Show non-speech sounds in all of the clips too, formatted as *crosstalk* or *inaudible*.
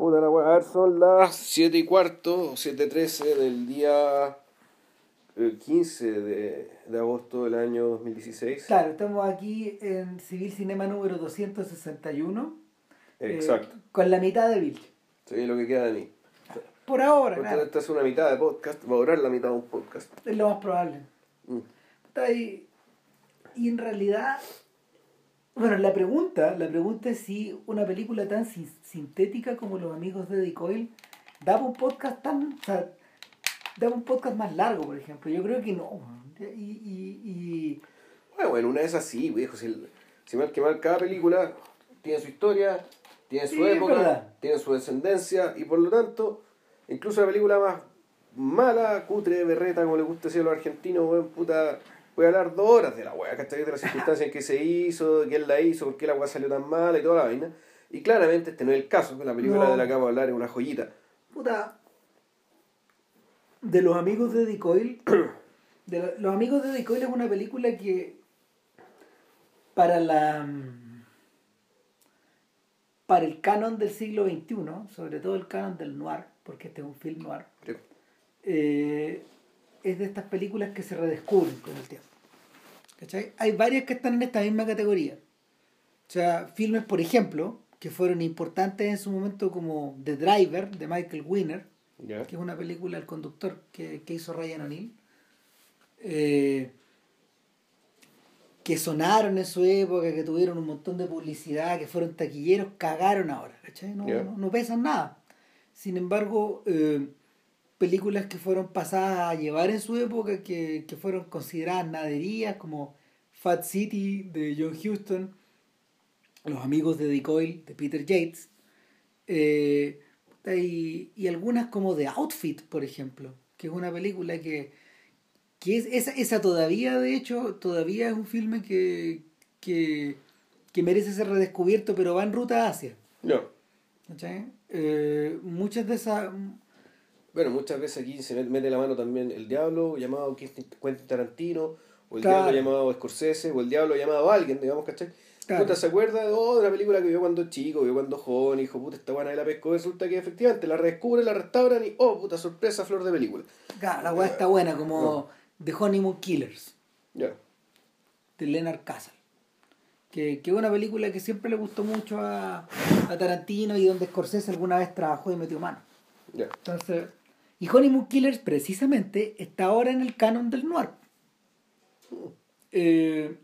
Puta la a ver, son las 7 y cuarto, 7.13 del día eh, 15 de, de agosto del año 2016. Claro, estamos aquí en Civil Cinema número 261. eh, Exacto. con la mitad de Bill. Sí, lo que queda de mí. Por ahora, Porque claro, esta es una mitad de podcast, va a durar la mitad de un podcast. es lo más probable. Mm. Y, y en realidad, bueno, la pregunta, la pregunta es si una película tan sin- sintética como Los Amigos de Eddie Coyle daba un podcast tan, o sea, daba un podcast más largo, por ejemplo. Yo creo que no. Y, y, y Bueno, bueno, una es así, viejo. Si, si mal que mal, cada película tiene su historia, tiene su Sí, época, tiene su descendencia, y por lo tanto, incluso la película más mala, cutre, berreta, como le gusta decir a los argentinos, weón, puta, voy a hablar dos horas de la weá, ¿cachai? De las circunstancias en que se hizo, de quién la hizo, por qué la weá salió tan mala y toda la vaina. Y claramente este no es el caso, la película No. de la que vamos a hablar es una joyita. Puta. De los amigos de Eddie Coyle. De lo- los amigos de Eddie Coyle es una película que. Para la. Para el canon del siglo XXI, sobre todo el canon del noir, porque este es un film noir, Sí. eh, es de estas películas que se redescubren con el tiempo. ¿Cachai? Hay varias que están en esta misma categoría. O sea, filmes, por ejemplo, que fueron importantes en su momento como The Driver, de Michael Winner, ¿Ya? que es una película El conductor que, que hizo Ryan O'Neill, eh, que sonaron en su época, que tuvieron un montón de publicidad, que fueron taquilleros, cagaron ahora, ¿cachai? No, Ya. no, no pesan nada. Sin embargo, eh, películas que fueron pasadas a llevar en su época, que, que fueron consideradas naderías, como Fat City de John Huston, Los amigos de Dick Coyle de Peter Yates, eh, y, y algunas como The Outfit, por ejemplo, que es una película que, que es esa, esa todavía, de hecho, todavía es un filme que, que, que merece ser redescubierto, pero va en ruta hacia. No. Eh, muchas de esas... Bueno, muchas veces aquí se mete la mano también el diablo llamado Quentin Tarantino, o el Claro. diablo llamado Scorsese, o el diablo llamado alguien, digamos, ¿cachai? Claro. Puta, ¿se acuerda de, una película que vio cuando chico, vio cuando joven, hijo, puta, esta buena de la pescó? Resulta que efectivamente la redescubren, la restauran y, oh, puta, sorpresa, flor de película. Claro, la weá está buena, como The Honeymoon Killers, Ya. de Leonard Castle. Que, que es una película que siempre le gustó mucho a, a Tarantino y donde Scorsese alguna vez trabajó y metió mano. Ya. Entonces, y Honeymoon Killers precisamente está ahora en el canon del noir. Eh,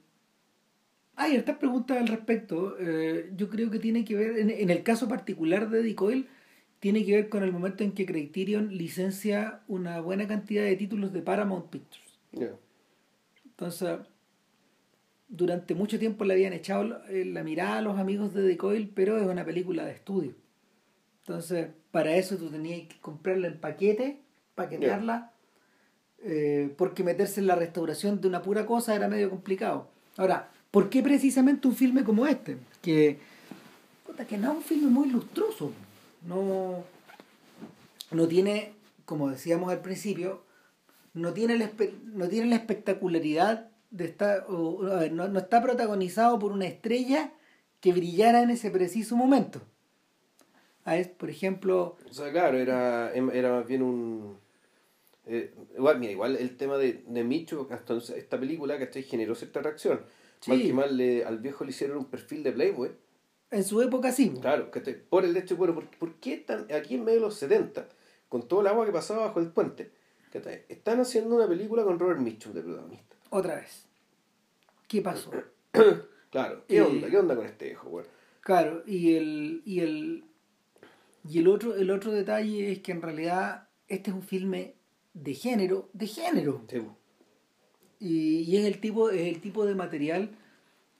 hay estas preguntas al respecto. Eh, yo creo que tiene que ver, en, en el caso particular de Coyle, tiene que ver con el momento en que Criterion licencia una buena cantidad de títulos de Paramount Pictures. Entonces, durante mucho tiempo le habían echado la, eh, mirada a los amigos de The Coil, pero es una película de estudio. Entonces, para eso tú tenías que comprarla en paquete, paquetearla, eh, porque meterse en la restauración de una pura cosa era medio complicado. Ahora, ¿por qué precisamente un filme como este? Que, que no es un filme muy lustroso. No, no tiene, como decíamos al principio, no tiene la, espe- no tiene la espectacularidad de estar, o- o, a ver, no, no está protagonizado por una estrella que brillara en ese preciso momento. A ver, por ejemplo, O sea, claro, era, em, era más bien un... eh, igual, mira, igual el tema de, de Micho, hasta esta película, ¿cachai? Generó cierta reacción. Sí. Mal que mal, le- al viejo le hicieron un perfil de Playboy. en su época sí. Claro, que por el hecho, bueno, ¿por, por qué están aquí en medio de los 70, con todo el agua que pasaba bajo el puente, ¿cachai? están haciendo una película con Robert Mitchum de protagonista? Otra vez. ¿Qué pasó? *coughs* Claro, ¿qué Eh, onda? ¿Qué onda con este viejo, güey? Claro, y el, y el, y el otro, el otro detalle es que en realidad este es un filme de género, de género. Sí. Y, y es el tipo, es el tipo de material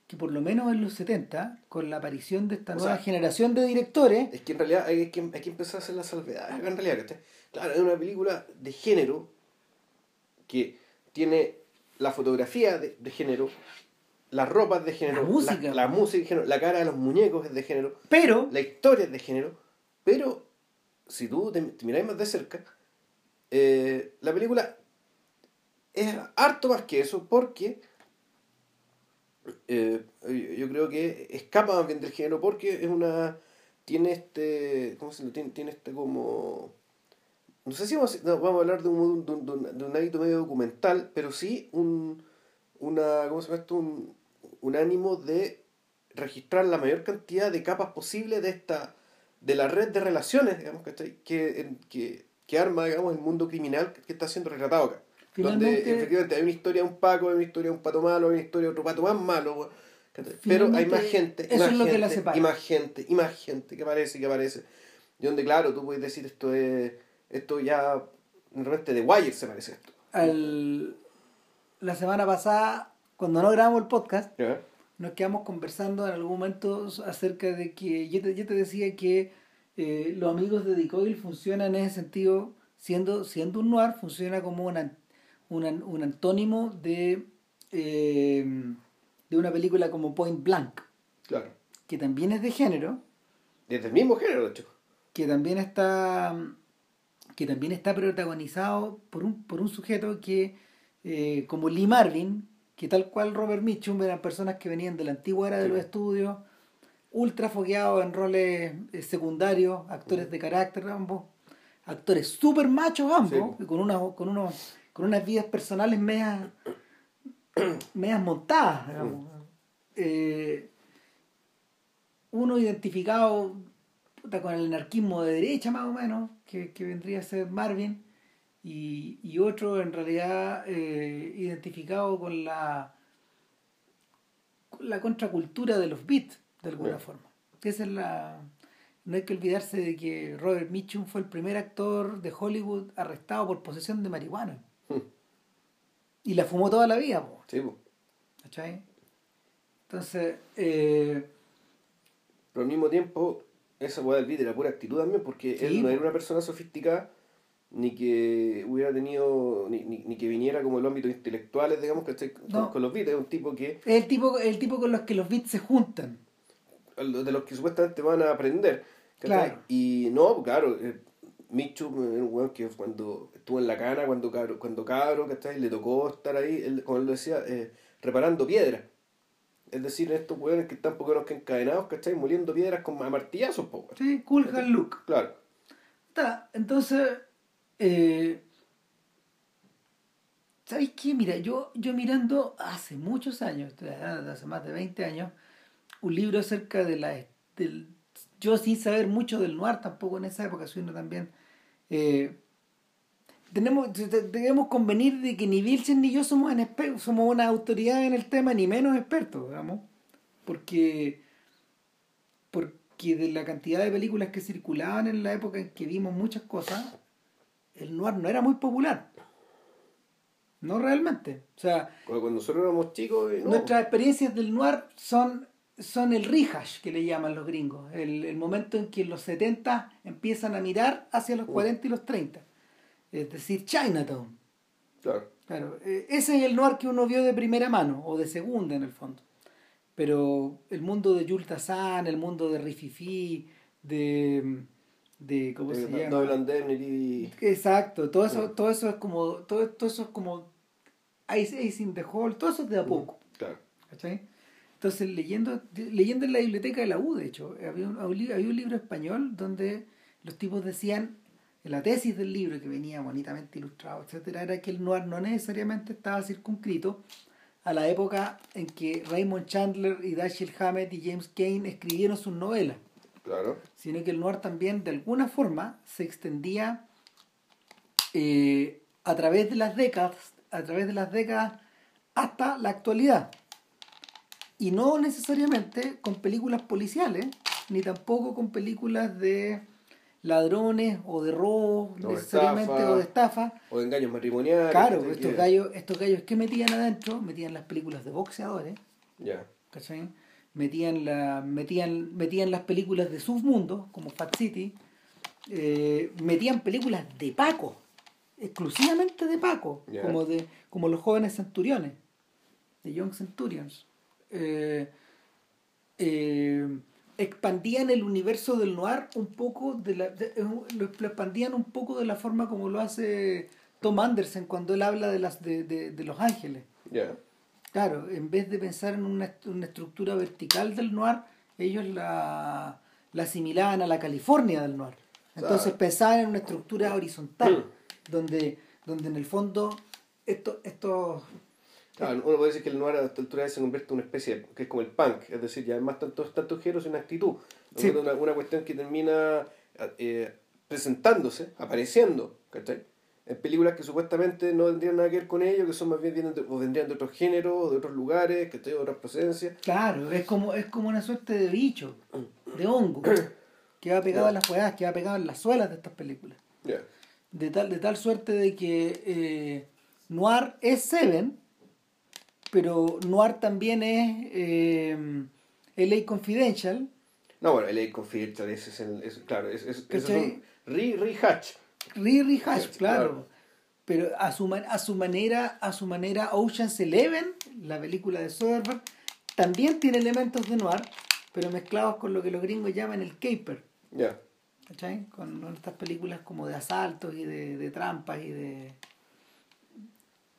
que por lo menos en los 70, con la aparición de esta O nueva sea, generación de directores, Es que en realidad hay que, hay que empezar a hacer la salvedad. En realidad. Claro, es una película de género que tiene la fotografía de, de género, las ropas de género, La música. la, música de género, la cara de los muñecos es de género, pero la historia es de género, pero si tú te, te miráis más de cerca, eh, la película es harto más que eso porque eh, yo creo que escapa más bien del género porque es una tiene este, ¿cómo se lo tiene? Tiene este como, no sé si vamos, vamos a hablar de un, de, un, de un hábito medio documental, pero sí un, una, ¿cómo se llama esto? Un, un ánimo de registrar la mayor cantidad de capas posible de esta de la red de relaciones digamos que, que, que arma digamos el mundo criminal que está siendo retratado acá donde efectivamente hay una historia de un Paco, hay una historia de un pato malo, hay una historia de otro pato más malo. Pero hay más gente, y más, gente y más gente, y más gente que aparece que aparece. Y donde, claro, tú puedes decir esto es. Esto ya. Realmente de Wire se parece esto. Al, la semana pasada, cuando no grabamos el podcast, nos quedamos conversando en algún momento acerca de que. Yo te, yo te decía que eh, los amigos de Decoil funcionan en ese sentido, siendo, siendo un noir, funciona como una un, antónimo de, eh, de una película como Point Blank. Claro. Que también es de género. Desde el mismo género, de hecho. Que también está. que también está protagonizado por un, por un sujeto que, eh, como Lee Marvin, que tal cual Robert Mitchum, eran personas que venían de la antigua era de los estudios, ultra fogueados en roles eh, secundarios, actores de carácter ambos, actores súper machos ambos, con, una, con unos con unas vidas personales medias, *coughs* medias montadas, digamos. Eh, uno identificado con el anarquismo de derecha más o menos, que, vendría a ser Marvin, y, otro en realidad eh, identificado con la, la contracultura de los beats, de alguna forma. Esa es la... No hay que olvidarse de que Robert Mitchum fue el primer actor de Hollywood arrestado por posesión de marihuana. Y la fumó toda la vida, po. Sí, po. ¿Cachai? Entonces, eh... Pero al mismo tiempo, esa weá del beat era pura actitud también, porque él no era una persona sofisticada, ni que hubiera tenido, ni, ni, que viniera como el ámbito intelectuales, digamos, que con, con, los beats, es un tipo que... Es el tipo, el tipo con los que los beats se juntan. De los que supuestamente van a aprender. Claro. Y no, claro, eh, Michu era un weón que cuando estuvo en la cana, cuando cabro, cuando cabro, ¿cachai? Le tocó estar ahí, él, como él lo decía, eh, reparando piedras. Es decir, estos weones que están poco que encadenados, ¿cachai? Moliendo piedras con martillazos, po, Sí, cool hand look. Claro. Está, entonces, eh, ¿sabéis qué? Mira, yo, yo mirando hace muchos años, hace más de 20 años, un libro acerca de la, del, yo sin saber mucho del noir tampoco en esa época, soy uno también. Eh, tenemos, debemos convenir de que ni Vilchen ni yo somos, en, somos una autoridad en el tema, ni menos expertos, digamos, porque, porque de la cantidad de películas que circulaban en la época en que vimos muchas cosas, el noir no era muy popular. No realmente. O sea, cuando nosotros éramos chicos. Nuestras experiencias del noir son son el rehash que le llaman los gringos, el, momento en que los 70 empiezan a mirar hacia los 40 y los 30, es decir, Chinatown. Claro. claro. Eh, ese es el noir que uno vio de primera mano, o de segunda en el fondo. Pero el mundo de Jules Tassan, el mundo de Rififi, de de cómo se llama exacto todo eso todo eso es como todo, todo eso es como Ice, Ice in the Hall todo eso es de a poco claro ¿cachai? Entonces, leyendo, leyendo en la biblioteca de la U, de hecho, había un, había un libro español donde los tipos decían, la tesis del libro, que venía bonitamente ilustrado, etcétera, era que el noir no necesariamente estaba circunscrito a la época en que Raymond Chandler y Dashiell Hammett y James Kane escribieron sus novelas. Claro. Sino que el noir también, de alguna forma, se extendía eh, a través de las décadas, a través de las décadas hasta la actualidad. Y no necesariamente con películas policiales, ni tampoco con películas de ladrones o de robo necesariamente o de estafa o de engaños matrimoniales claro estos gallos estos gallos que metían adentro metían las películas de boxeadores ya ¿cachai? Metían la metían metían las películas de submundo como Fat City eh, metían películas de Paco exclusivamente de Paco como de como los jóvenes centuriones de Young Centurions. Eh, eh, expandían el universo del noir un poco de la, lo expandían un poco de la forma como lo hace Tom Anderson cuando él habla de las de, de, los ángeles claro en vez de pensar en una, una, estructura vertical del noir ellos la, la asimilaban a la California del noir. Entonces pensaban en una estructura horizontal, donde, donde en el fondo esto, esto Claro, uno puede decir que el noir a esta altura se convierte en una especie de, que es como el punk, es decir, ya es más tanto, tanto género sino actitud. Sí. Una, una cuestión que termina eh, presentándose, apareciendo, ¿cachai? En películas que supuestamente no tendrían nada que ver con ello, que son más bien vienen de, o vendrían de otros géneros, de otros lugares, que de otras procedencias. Claro, es como, es como una suerte de bicho, de hongo, *coughs* que va pegado a las hueás, que va pegado en las suelas de estas películas. De tal, de tal suerte de que eh, Noir es Seven, pero Noir también es eh, LA Confidential, No, bueno, el Confidential, ese es el. es- claro, es, es, es un re, rehatch. Riri Hash, claro. Pero a su, man- a su manera, a su manera, Ocean's Eleven, la película de Soderbergh, también tiene elementos de noir, pero mezclados con lo que los gringos llaman el caper. Ya. ¿Cachai? Con estas películas como de asaltos y de, de trampas y de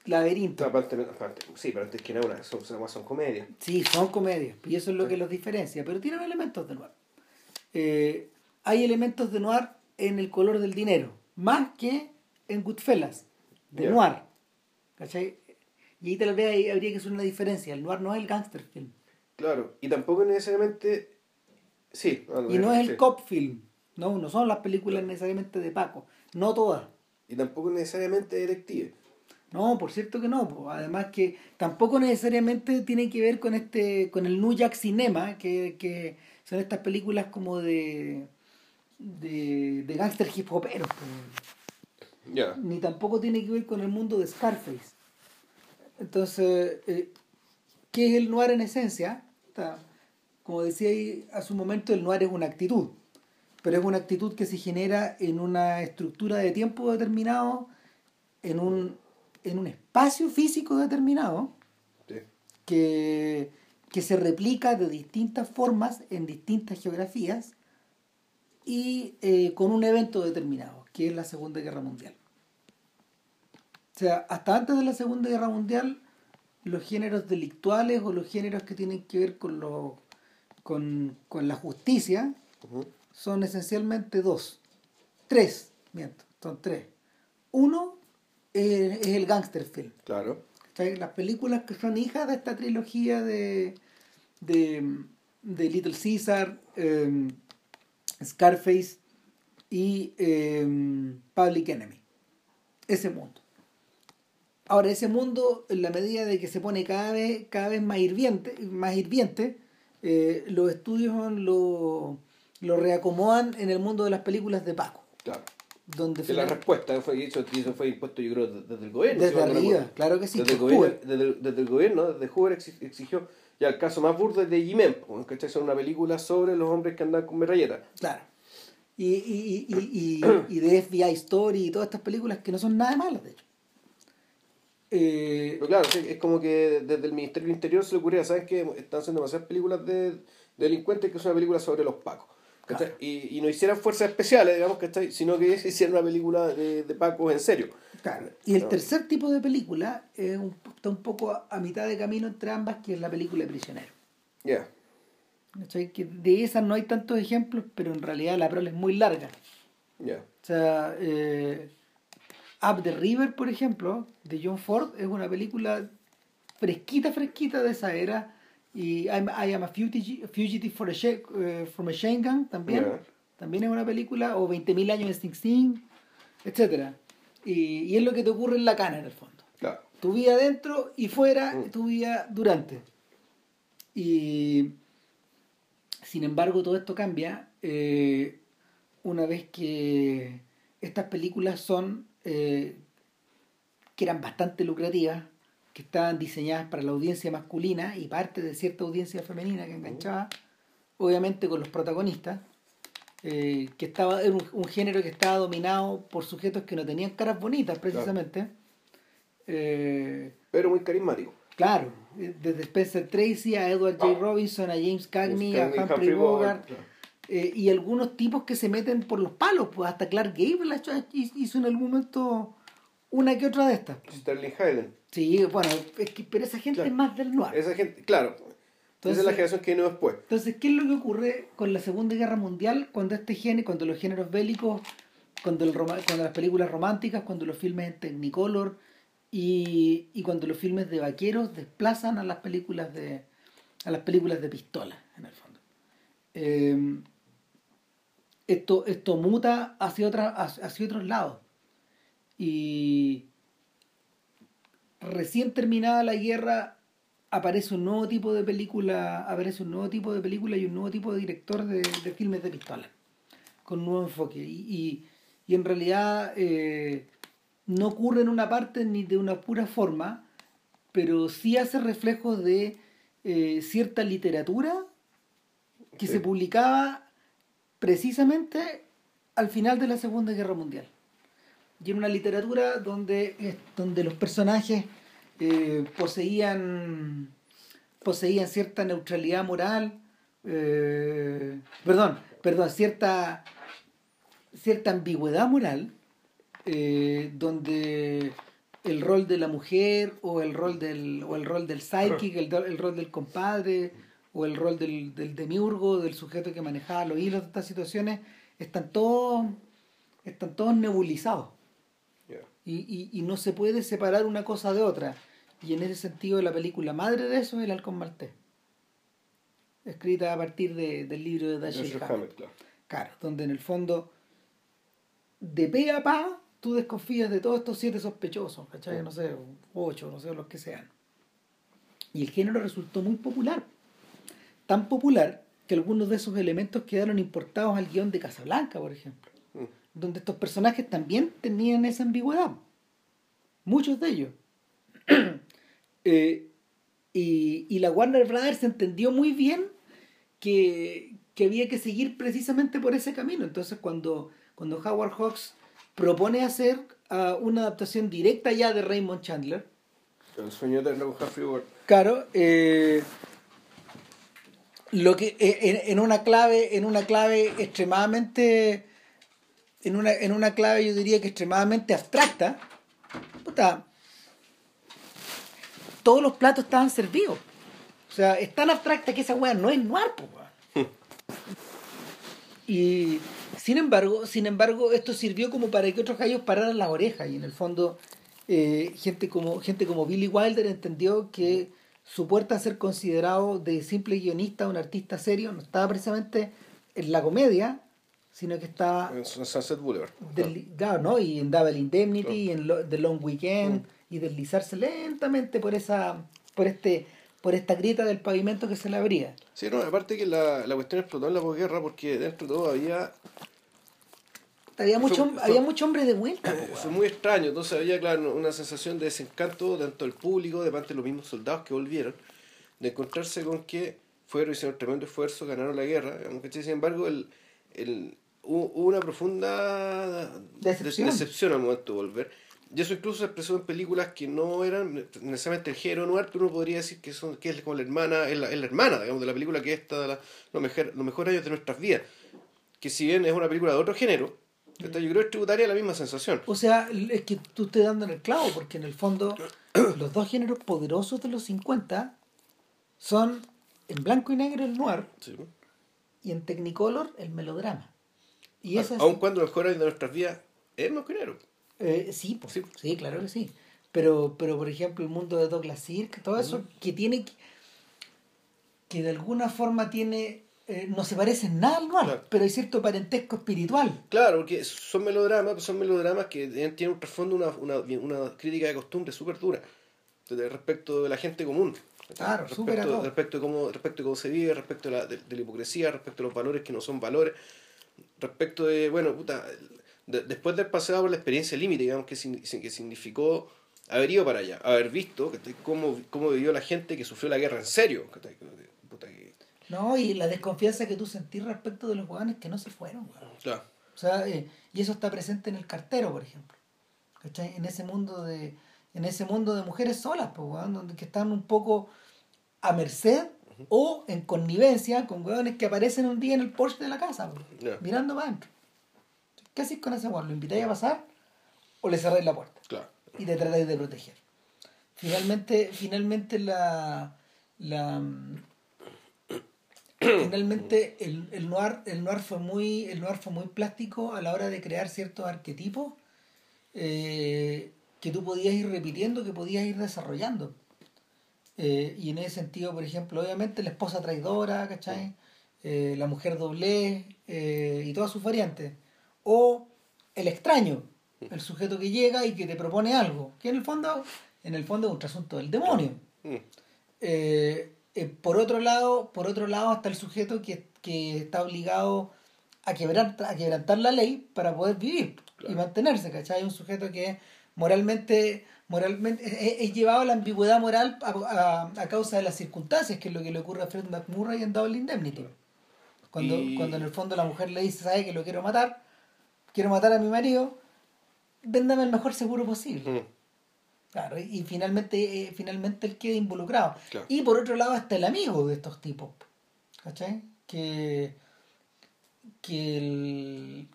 laberinto. Aparte, aparte, sí, pero antes que nada, son, son, son comedias. Sí, son comedias, y eso es lo Sí. que los diferencia, pero tienen elementos de noir. Eh, hay elementos de noir en el color del dinero, más que en Goodfellas, de Ya. noir. ¿Cachai? Y ahí tal vez ahí habría que hacer una diferencia. El noir no es el gangster film. Claro, y tampoco necesariamente. Sí, Y no es el sí. cop film. No, no son las películas necesariamente de Paco. No todas. Y tampoco necesariamente detective. No, por cierto que no. po. Además que tampoco necesariamente tiene que ver con este, con el New Jack Cinema, que, que son estas películas como de de, de gangster hip po. Ya. Ni tampoco tiene que ver con el mundo de Scarface. Entonces, eh, ¿qué es el noir en esencia? Está- como decía ahí hace un momento, el noir es una actitud. Pero es una actitud que se genera en una estructura de tiempo determinado, en un, en un espacio físico determinado, Sí. que, que se replica de distintas formas en distintas geografías y eh, con un evento determinado, que es la Segunda Guerra Mundial. O sea, hasta antes de la Segunda Guerra Mundial, los géneros delictuales o los géneros que tienen que ver con, lo, con, con la justicia son esencialmente dos. Tres, miento, son tres. Uno es, es el gangster film. Claro. ¿cachai? Las películas que son hijas de esta trilogía de, de, de Little Caesar, em, Scarface y em, Public Enemy. Ese mundo. Ahora, ese mundo, en la medida de que se pone cada vez, cada vez más hirviente, más hirviente eh, los estudios lo, lo reacomodan en el mundo de las películas de Paco. Claro. Donde Que la respuesta fue, eso, eso fue impuesto, yo creo, desde el gobierno. Desde si arriba, claro que sí, Desde el, gobierno, desde, desde el gobierno, desde Hoover exi- exigió. Ya el caso más burdo es de pues, ¿cachai? Son una película sobre los hombres que andan con metralletas. Claro. Y, y, y, y, y, y de FBI Story y todas estas películas que no son nada malas, de hecho. Eh, Pero claro, sí, es como que desde el Ministerio del Interior se le ocurría, ¿sabes qué? Están haciendo demasiadas películas de, de delincuentes que es una película sobre los pacos. Y, y no hicieran fuerzas especiales, digamos, ¿cachai? Sino que *laughs* hicieran una película de, de pacos en serio. claro. Y el No. tercer tipo de película es un- está un poco a, a mitad de camino entre ambas, que es la película de prisionero. Ya. Que de esas no hay tantos ejemplos, pero en realidad la prole es muy larga. Ya. O sea, eh, Up the River, por ejemplo, de John Ford, es una película fresquita, fresquita de esa era. Y I'm- I Am a Fugitive, fugitive for a eh, from a Shane Gang también. También es una película, o 20.000 años en Sing Sing, etc. Y, y es lo que te ocurre en la cana, en el fondo. Claro. Tu vida dentro y fuera, Mm. tu vida durante. Y sin embargo, todo esto cambia eh, una vez que estas películas son, eh, que eran bastante lucrativas, que estaban diseñadas para la audiencia masculina y parte de cierta audiencia femenina que enganchaba, obviamente con los protagonistas, eh, que estaba era un, un género que estaba dominado por sujetos que no tenían caras bonitas precisamente. Eh, Pero muy carismático. Claro, eh, desde Spencer Tracy a Edward J. Robinson, a James Cagney, a Cagney, Humphrey Bogart, claro. eh, y algunos tipos que se meten por los palos, pues hasta Clark Gable hizo en algún momento una que otra de estas. Sterling Hayden. Sí, bueno, es que, pero esa gente Claro. es más del noir. Esa gente, claro. Esa es la generación que vino después. Entonces, ¿qué es lo que ocurre con la Segunda Guerra Mundial cuando este género, cuando los géneros bélicos, cuando, el cuando las películas románticas, cuando los filmes en Technicolor y, y cuando los filmes de vaqueros desplazan a las películas de a las películas de pistola, en el fondo. Eh, esto, esto muta hacia, otra, hacia otros lados. Y recién terminada la guerra aparece un nuevo tipo de película, aparece un nuevo tipo de película y un nuevo tipo de director de, filmes de pistola, con un nuevo enfoque. Y, y, en realidad eh, no ocurre en una parte ni de una pura forma, pero sí hace reflejo de eh, cierta literatura que se publicaba precisamente al final de la Segunda Guerra Mundial. Y en una literatura donde, donde los personajes eh, poseían, poseían cierta neutralidad moral, eh, perdón, perdón, cierta, cierta ambigüedad moral, eh, donde el rol de la mujer o el rol del, o el rol del psychic, el, el rol del compadre, o el rol del, del demiurgo, del sujeto que manejaba los hilos de estas situaciones, están todos, están todos nebulizados. Y, y, no se puede separar una cosa de otra. Y en ese sentido la película madre de eso es El Halcón Maltés. Escrita a partir de, del libro de Dashiell Hammett. Claro. claro, donde en el fondo, de pe a pa, tú desconfías de todos estos siete sospechosos, ¿cachai? No sé, ocho, no sé, los que sean. Y el género resultó muy popular tan popular que algunos de esos elementos quedaron importados al guion de Casablanca, por ejemplo. Donde estos personajes también tenían esa ambigüedad. Muchos de ellos. *clears throat* Eh, y, la Warner Brothers entendió muy bien que, había que seguir precisamente por ese camino. Entonces, cuando, cuando Howard Hawks propone hacer ah, una adaptación directa ya de Raymond Chandler, el sueño de Humphrey Claro, eh, lo que eh, en, una clave en una clave extremadamente en una, en una clave yo diría que extremadamente abstracta puta, todos los platos estaban servidos. O sea es tan abstracta que esa weá no es noir y sin embargo sin embargo esto sirvió como para que otros gallos pararan las orejas. Y en el fondo eh, gente como gente como Billy Wilder entendió que su puerta a ser considerado de simple guionista, un artista serio, no estaba precisamente en la comedia, sino que estaba... En Sunset Boulevard. claro, ¿no? Y en Double Indemnity, y en The Long Weekend, mm. y deslizarse lentamente por esa por este por esta grieta del pavimento que se le abría. Sí, no, aparte que la, la cuestión explotó en la posguerra porque dentro de todo había había mucho, había mucho hombre de vuelta. Fue muy extraño, entonces había, claro, una sensación de desencanto tanto del público, de parte de los mismos soldados que volvieron, de encontrarse con que fueron, hicieron un tremendo esfuerzo, ganaron la guerra, aunque sin embargo el, el, hubo una profunda decepción. al momento de volver. Y eso incluso se expresó en películas que no eran necesariamente el género noir, pero uno podría decir que, son, que es como la hermana, es la, es la hermana, digamos, de la película que está la, los, mejor, los mejores años de nuestras vidas. Que si bien es una película de otro género, yo creo que es tributaria la misma sensación. O sea, es que tú estás dando en el clavo, porque en el fondo *coughs* los dos géneros poderosos de los 50 son en blanco y negro el noir y en Technicolor el melodrama. Y Aun cuando mejor de nuestras vidas es negro. Eh, sí, sí, sí, claro que sí. Pero, pero por ejemplo, el mundo de Douglas Sirk, todo eso, que tiene que de alguna forma tiene eh, no se parecen nada al noir, pero hay cierto parentesco espiritual. Claro, porque son melodramas, son melodramas que tienen un trasfondo, una, una, una crítica de costumbre súper dura respecto de la gente común. Claro, respecto, respecto, de cómo, respecto de cómo se vive, respecto de la, de, la hipocresía, respecto de los valores que no son valores, respecto de, bueno, puta, después de haber pasado por la experiencia límite, digamos, que, que significó haber ido para allá, haber visto cómo, cómo vivió la gente que sufrió la guerra en serio, no, y la desconfianza que tú sentís respecto de los hueones que no se fueron, Claro. O sea, eh, y eso está presente en el cartero, por ejemplo. ¿Cachai? En ese mundo de, en ese mundo de mujeres solas, pues, donde que están un poco a merced o en connivencia con hueones que aparecen un día en el Porsche de la casa, mirando para adentro. ¿Qué haces con ese hueón? ¿Lo invitáis a pasar o le cerráis la puerta? Claro. Y te tratáis de proteger. Finalmente, finalmente la, la, *clears throat* finalmente el, el, noir, el, noir fue muy, el noir fue muy plástico a la hora de crear ciertos arquetipos eh, que tú podías ir repitiendo, que podías ir desarrollando. Eh, y en ese sentido, por ejemplo, obviamente la esposa traidora, ¿cachai? Eh, la mujer doble y todas sus variantes. O el extraño, el sujeto que llega y que te propone algo, que en el fondo, en el fondo es un trasunto del demonio. Mm. por otro lado, por otro lado está el sujeto que, que está obligado a, quebrar, a quebrantar la ley para poder vivir y mantenerse, ¿cachai? Un sujeto que moralmente, moralmente es, llevado a la ambigüedad moral a, a, causa de las circunstancias, que es lo que le ocurre a Fred McMurray en Double Indemnity. Cuando, cuando en el fondo la mujer le dice, ¿sabes que lo quiero matar? Quiero matar a mi marido, véndame el mejor seguro posible. Claro, y, finalmente, eh, finalmente él queda involucrado. Y por otro lado está el amigo de estos tipos, ¿cachai? Que, que el,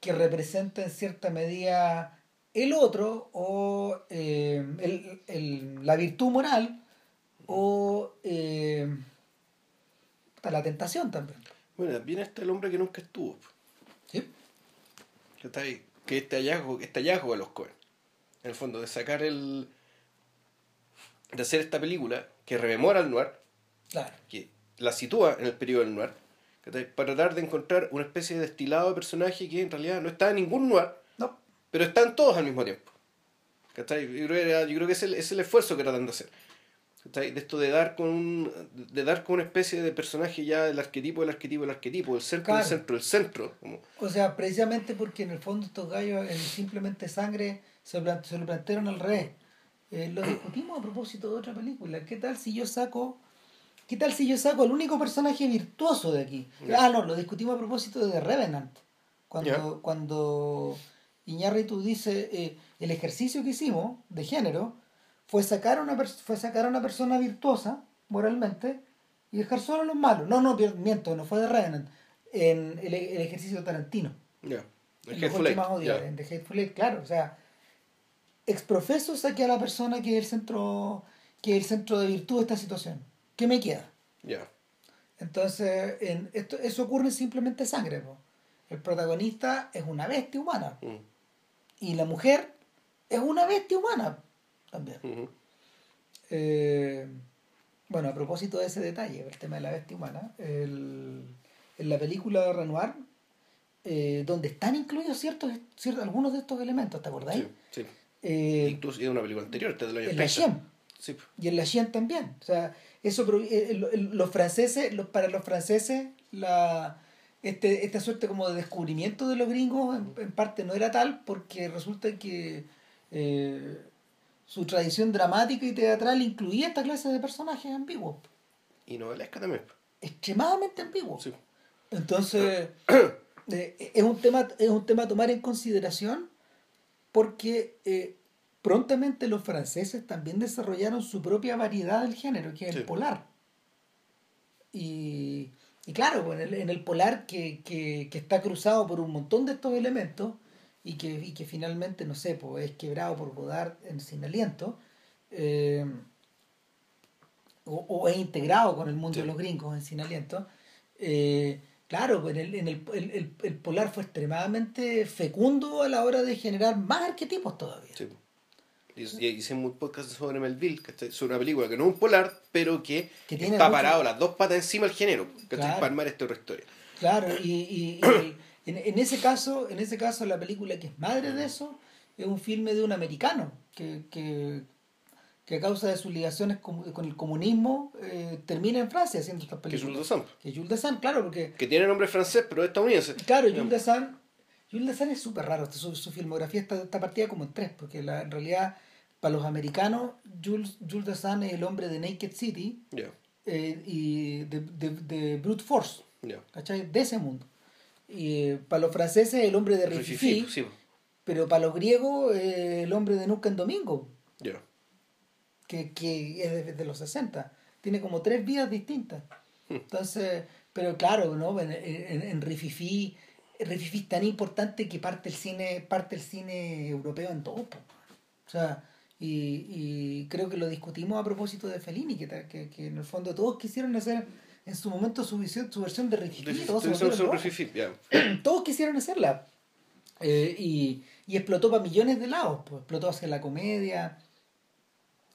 que representa en cierta medida el otro o eh, el, el, la virtud moral o eh, la tentación también. Bueno, viene está el hombre que nunca estuvo. ¿Sí? Que, está ahí, que este hallazgo, este hallazgo de los Cohen, en el fondo, de sacar el. de hacer esta película que rememora al noir, claro. que la sitúa en el periodo del noir, para tratar de encontrar una especie de destilado de personaje que en realidad no está en ningún lugar, no. Pero están todos al mismo tiempo. Yo creo, yo creo que es el, es el esfuerzo que tratan de hacer. De esto de dar con un, de dar con una especie de personaje ya del arquetipo del arquetipo del arquetipo, el centro del centro del centro. O sea, precisamente porque en el fondo estos gallos en simplemente sangre se, se lo plantearon al revés. Eh, lo discutimos a propósito de otra película. ¿Qué tal si yo saco ¿Qué tal si yo saco el único personaje virtuoso de aquí? Ah, no, lo discutimos a propósito de The Revenant. Cuando, cuando Iñárritu dice eh, el ejercicio que hicimos de género fue sacar, a una fue sacar a una persona virtuosa moralmente y dejar solo a los malos. No, no, miento, no fue de Revenant. En el, ejercicio de Tarantino. Ya. En The Hateful Eight, claro. O sea, exprofeso saqué a la persona que es el centro, que es el centro de virtud de esta situación ¿qué me queda? Ya. Entonces, en esto, eso ocurre simplemente sangre. El protagonista es una bestia humana. Mm. Y la mujer es una bestia humana también. Eh, bueno, a propósito de ese detalle, el tema de la bestia humana, en la película de Renoir, eh, donde están incluidos ciertos, ciertos algunos de estos elementos, ¿te acordáis? Sí, sí. Eh, Incluso en una película anterior, te En la Sí. Y en la Chien también. O sea, eso los franceses, para los franceses, la, este, esta suerte como de descubrimiento de los gringos en, parte no era tal porque resulta que eh, su tradición dramática y teatral incluía esta clase de personajes ambiguos. Y novelesca también. Extremadamente ambiguos. Entonces, *clears throat* eh, es, un tema, es un tema a tomar en consideración porque prontamente los franceses también desarrollaron su propia variedad del género, que es el polar. Y, claro, pues, en, el, polar que, está cruzado por un montón de estos elementos y que, que finalmente, no sé, pues, es quebrado por Godard en Sin Aliento, eh, o, es integrado con el mundo de los gringos en Sin Aliento, eh, claro, pues, en, el, el, polar fue extremadamente fecundo a la hora de generar más arquetipos todavía. Sí. Y hice un podcast sobre Melville, que es una película que no es un polar, pero que, está parado las dos patas encima del género, que claro. para armar esta historia. Claro, y, *clears throat* en, ese caso, en ese caso la película que es madre de eso es un filme de un americano que, que, a causa de sus ligaciones con, el comunismo eh, termina en Francia haciendo estas películas. Que es Jules Dassin. Que Jules Dassin, claro, porque... Que tiene nombre francés, pero es estadounidense. Claro, Jules Dassin Jules Dassin es súper raro, su, su, filmografía está, está, partida como en tres, porque la, en realidad para los americanos Jules, Jules Dassin es el hombre de Naked City eh, y de, de, de, Brute Force, ¿cachai? De ese mundo. Y eh, para los franceses el hombre de Rififi, pero para los griegos el hombre de Nunca en Domingo, que, que, es desde los 60. Tiene como tres vías distintas. Hmm. Entonces, pero claro, ¿no? En, en, en Rififi Rififi es tan importante que parte el cine, parte el cine europeo en todo. O sea, y, y, creo que lo discutimos a propósito de Fellini, que, que, que, en el fondo todos quisieron hacer, en su momento su, visión, su versión de De- todos, ya. *clears throat* Todos quisieron hacerla. Eh, y, y explotó para millones de lados. Pues, explotó hacia la comedia,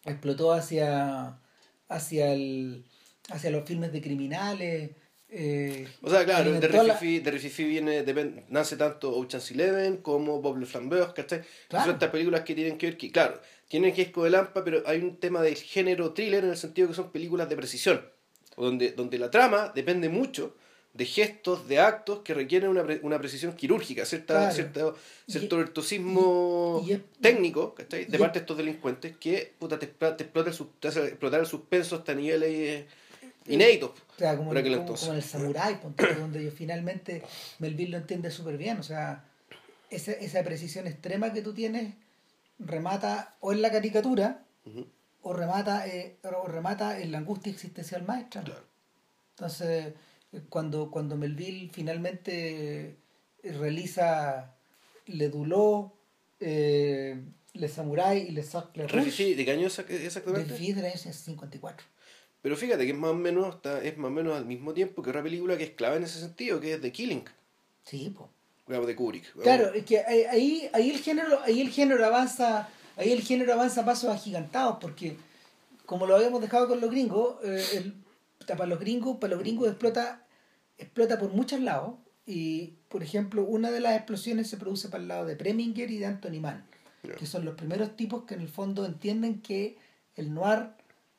explotó hacia, hacia, el, hacia los filmes de criminales. Eh, O sea, claro, de alimentó la- Rififi, de Rififi viene, nace tanto Ocean's Eleven como Bob Le Flambeur, ¿cachai? Claro. Son estas películas que tienen que ver, que, claro, tienen que ir con el AMPA, pero hay un tema del género thriller en el sentido que son películas de precisión, donde, donde la trama depende mucho de gestos, de actos que requieren una, pre- una precisión quirúrgica, cierta, Claro. cierta- cierto virtuosismo técnico, ¿cachai? De parte de estos delincuentes que puta, te, te explota el, te hace explotar el suspenso hasta niveles inéditos. O sea, como, aquel como- como en el Samurai, ponte, donde yo finalmente Melville lo entiende súper bien. O sea, esa, esa precisión extrema que tú tienes remata o en la caricatura o remata eh, o remata en la angustia existencial maestra. Claro. Entonces, eh, cuando, cuando Melville finalmente eh, realiza Le Duló, eh, Le Samurai y Le Sacre Rififi, ¿de qué año exac- de exactamente? Es en 54. Pero fíjate que es más o menos está, es más o menos al mismo tiempo que otra película que es clave en ese sentido, que es The Killing, Sí, pues. digamos, de Kubrick. Claro, es que ahí, ahí, el género, ahí el género avanza, ahí el género avanza a pasos agigantados, porque como lo habíamos dejado con los gringos, eh, el- para los gringos, para los gringos explota, explota por muchos lados. Y por ejemplo, una de las explosiones se produce para el lado de Preminger y de Anthony Mann, Ya. que son los primeros tipos que en el fondo entienden que el noir,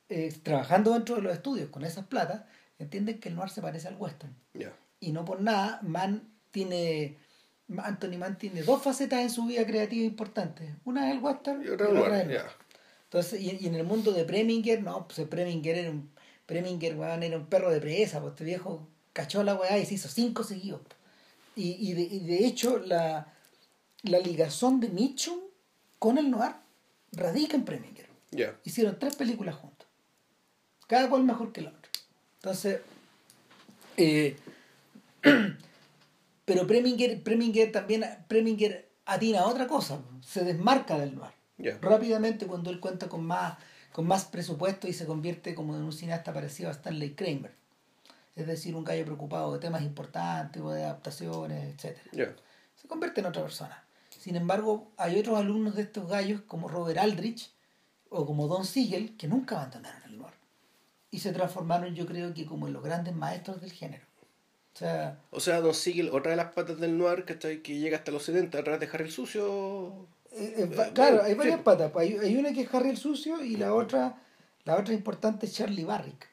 eh, trabajando dentro de los estudios con esas platas, entienden que el noir se parece al western Ya. y no por nada, Mann tiene, Anthony Mann tiene dos facetas en su vida creativa importantes. Una es el western Y otra y es el noir. Entonces, y, y en el mundo de Preminger, no, pues el Preminger era un, Preminger, weón, era un perro de presa, pues este viejo cachó la weá y se hizo cinco seguidos. Y, y, de, y de hecho, la, la ligazón de Mitchum con el noir radica en Preminger Ya. hicieron tres películas juntos. Cada cual mejor que la otra. Entonces, eh, *clears throat* pero Preminger, Preminger también, Preminger atina a otra cosa, se desmarca del noir. Rápidamente cuando él cuenta con más, con más presupuesto y se convierte como en un cineasta parecido a Stanley Kramer. Es decir, un gallo preocupado de temas importantes, o de adaptaciones, Ya. se convierte en otra persona. Sin embargo, hay otros alumnos de estos gallos, como Robert Aldrich o como Don Siegel, que nunca abandonaron el. Y se transformaron, yo creo que, como en los grandes maestros del género. O sea, O sea, Don Siegel, otra de las patas del noir ¿cachai? que llega hasta los 70 a través de Harry el Sucio. eh, eh, Eh, claro, hay varias sí. patas. pues, Hay, hay una que es Harry el Sucio y la otra, la otra importante es Charlie Barrick.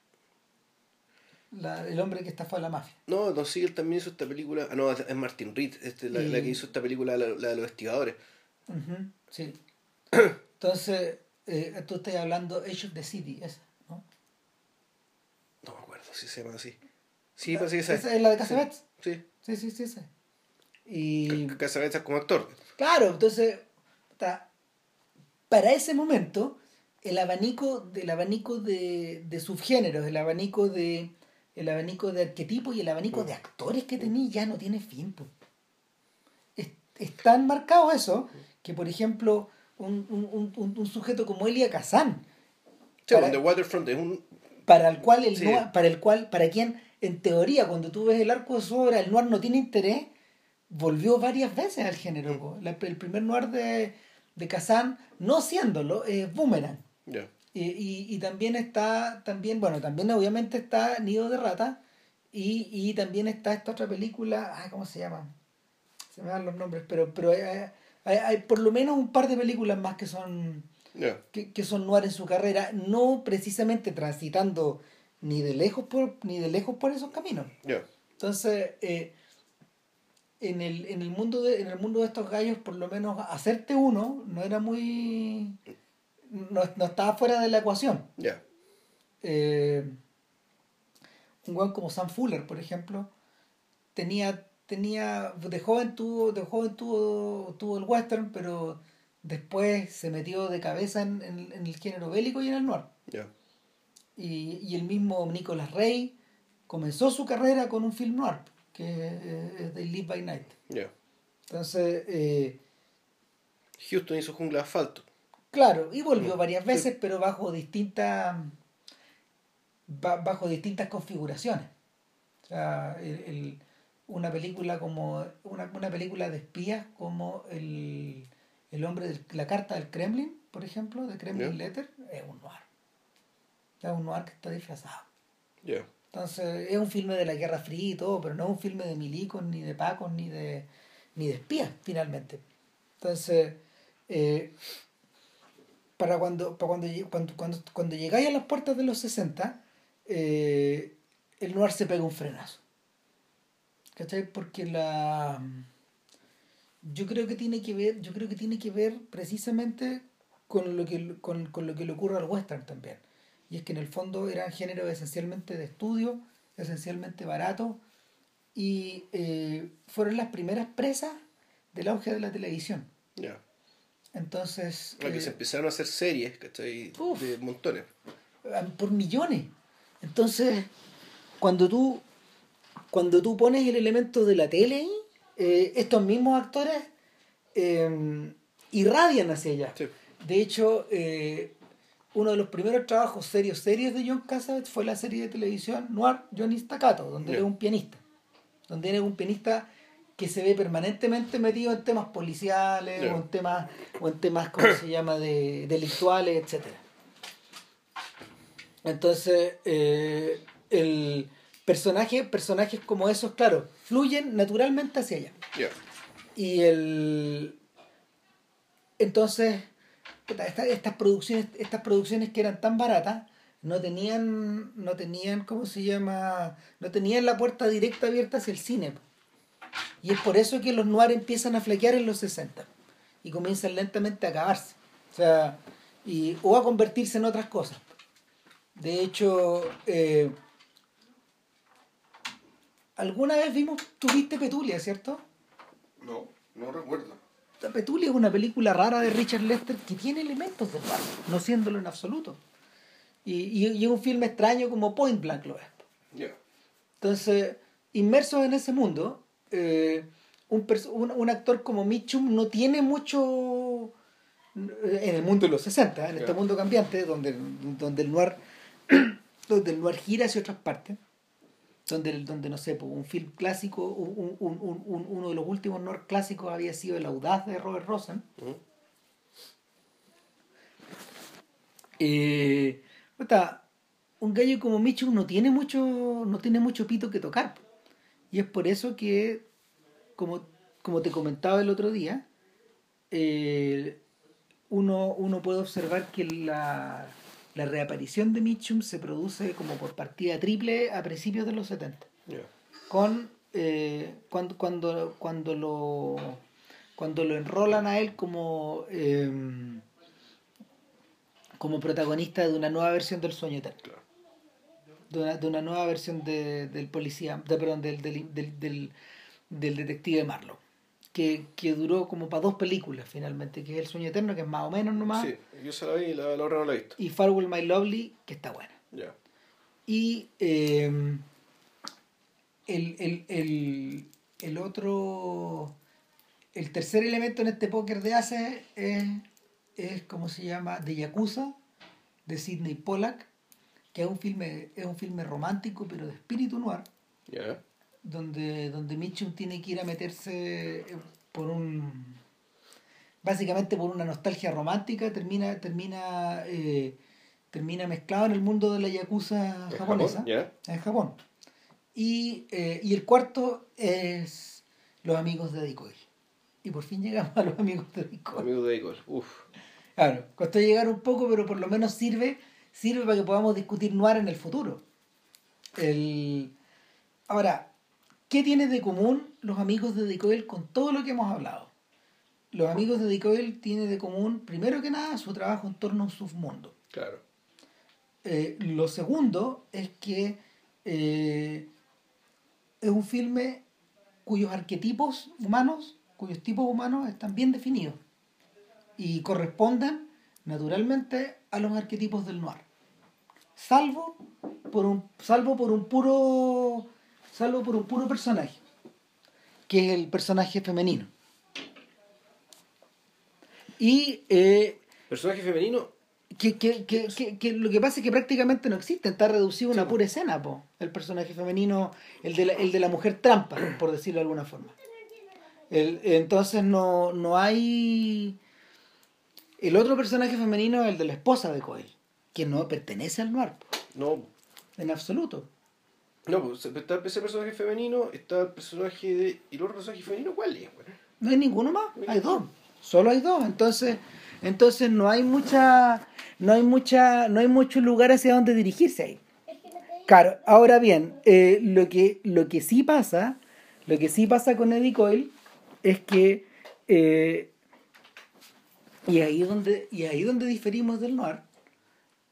La- el hombre que estafó a la mafia. No, Don Siegel también hizo esta película. Ah, no, es Martin Reed, este, la, Y- la que hizo esta película, la, la de los estibadores. Ujú, sí. *coughs* Entonces, eh, tú estás hablando Age of the City, esa, ¿no? No me acuerdo si se llama así. Sí, parece que esa Esa es la de Casabets. Sí. Sí, sí, sí, sí. Y C- Casablanca como actor. claro, entonces, ta- para ese momento, el abanico, del abanico de, de subgéneros, el abanico de el abanico de arquetipos y el abanico de actores que tenía ya no tiene fin. po. Es, es tan marcado eso que, por ejemplo, un, un, un, un sujeto como Elia Kazan, Sí, Para- The Waterfront es un. Para el cual el Sí. noir- para el cual para quien en teoría cuando tú ves el arco de su obra el noir no tiene interés volvió varias veces al género. La- el primer noir de, de Kazan no siéndolo es Boomerang Ya. y, y, y también está también bueno también obviamente está Nido de Rata y, y también está esta otra película ay, ¿cómo se llama? se me dan los nombres pero pero hay, hay- hay por lo menos un par de películas más que son Que, que son noir en su carrera, no precisamente transitando ni de lejos por, ni de lejos por esos caminos. Entonces, eh, en, el, en, el mundo de, en el mundo de estos gallos, por lo menos hacerte uno no era muy. no, no estaba fuera de la ecuación. Eh, un weón como Sam Fuller, por ejemplo, tenía, tenía de joven tuvo, de joven tuvo, tuvo el western, pero después se metió de cabeza en, en- en el género bélico y en el noir. Y, y el mismo Nicolas Rey comenzó su carrera con un film noir, que es- de Live by Night. Entonces, eh, Houston hizo jungla de asfalto. Claro, y volvió Mm, varias sí. veces, pero bajo distintas bajo distintas configuraciones. O sea, una película como una, película de espías como el, hombre de la carta del Kremlin, por ejemplo, de Kremlin Letter, es un noir. Es un noir que está disfrazado. Entonces, es un filme de la Guerra Fría y todo, pero no es un filme de milicos, ni de pacos, ni de, ni de espías, finalmente. Entonces, eh, para cuando, para cuando, cuando, cuando, cuando llegáis a las puertas de los 60, eh, el noir se pega un frenazo. ¿Cachai? Porque la yo creo que tiene que ver, yo creo que tiene que ver precisamente con lo que con, con lo que le ocurre al western también. Y es que en el fondo eran géneros esencialmente de estudio, esencialmente baratos, y eh, fueron las primeras presas del auge de la televisión. Ya. Entonces. que se eh, empezaron a hacer series, ¿cachai? de montones. Por millones. Entonces, cuando tú, cuando tú pones el elemento de la tele eh, estos mismos actores eh, irradian hacia allá. De hecho, eh, uno de los primeros trabajos serios, serios de John Cassavetes fue la serie de televisión Noir Johnny Staccato, donde él es un pianista. Donde él es un pianista que se ve permanentemente metido en temas policiales o en temas, o en temas, ¿cómo se llama?, de delictuales, etcétera. Entonces, eh, el personaje, personajes como esos, claro, fluyen naturalmente hacia allá. Y el. Entonces, estas producciones, estas producciones que eran tan baratas, no tenían, no tenían, ¿cómo se llama? No tenían la puerta directa abierta hacia el cine. Y es por eso que los noirs empiezan a flaquear en los 60 y comienzan lentamente a acabarse. O sea, y, o a convertirse en otras cosas. De hecho, eh, alguna vez vimos, tuviste Petulia, ¿cierto? No, no recuerdo. Petulia es una película rara de Richard Lester que tiene elementos de barrio, no siéndolo en absoluto. Y, y, es un filme extraño como Point Blank lo es. Entonces, inmersos en ese mundo, eh, un, un, actor como Mitchum no tiene mucho en el mundo de los 60, en este mundo cambiante, donde, donde el noir *clears throat* donde el noir gira hacia otras partes, donde, donde no sé, un film clásico, un, un, un, uno de los últimos noir clásicos había sido El Audaz de Robert Rosen. Eh, un gallo como Michu no tiene mucho no tiene mucho pito que tocar y es por eso que como, como te comentaba el otro día eh, uno, uno puede observar que la la reaparición de Mitchum se produce como por partida triple a principios de los 70. Con eh, cuando, cuando, cuando lo cuando lo enrolan a él como em, como protagonista de una nueva versión del sueño eterno. De, una, nueva versión de, del policía, de, perdón, del, del, del, del detective Marlowe que, que duró como para dos películas finalmente, que es El Sueño Eterno, que es más o menos nomás. Sí, yo se la vi y la, la otra no la he visto. Y Farewell My Lovely, que está buena. Ya. Y eh, el, el, el, el, otro, el tercer elemento en este póker de Ace es, es, ¿cómo se llama? De Yakuza, de Sidney Pollack, que es un filme, es un filme romántico, pero de espíritu noir. Ya donde, donde Mitchum tiene que ir a meterse eh, por un básicamente por una nostalgia romántica termina termina eh, termina mezclado en el mundo de la yakuza japonesa en Japón. Y, eh, y, el cuarto es los amigos de Decoy. Y por fin llegamos a los amigos de Decoy. Amigos de Decoy uff claro costó llegar un poco pero por lo menos sirve sirve para que podamos discutir noir en el futuro. El ahora ¿Qué tiene de común los amigos de Dicoel con todo lo que hemos hablado? Los amigos de Dicoel tienen de común, primero que nada, su trabajo en torno a un submundo. Claro. Eh, lo segundo es que eh, es un filme cuyos arquetipos humanos, cuyos tipos humanos están bien definidos y corresponden naturalmente a los arquetipos del noir. Salvo por un, salvo por un puro salvo por un puro personaje, que es el personaje femenino. Y. Eh, ¿Personaje femenino? que, que, que, que, lo que pasa es que prácticamente no existe, está reducido a una pura escena, po, el personaje femenino, el de la, el de la mujer trampa, *clears throat* por decirlo de alguna forma. El, entonces no, no hay... El otro personaje femenino es el de la esposa de Coyle, que no pertenece al noir, po, No, en absoluto. No, pues está ese personaje femenino, está el personaje de. ¿Y el otro personaje femenino cuál es? No hay ninguno más, hay dos, solo hay dos, entonces, entonces no hay mucha, no hay mucha, no hay mucho lugar hacia donde dirigirse ahí. Claro, ahora bien, eh, lo que, lo que sí pasa, lo que sí pasa con Eddie Coyle es que eh, y ahí donde, y ahí donde diferimos del noir,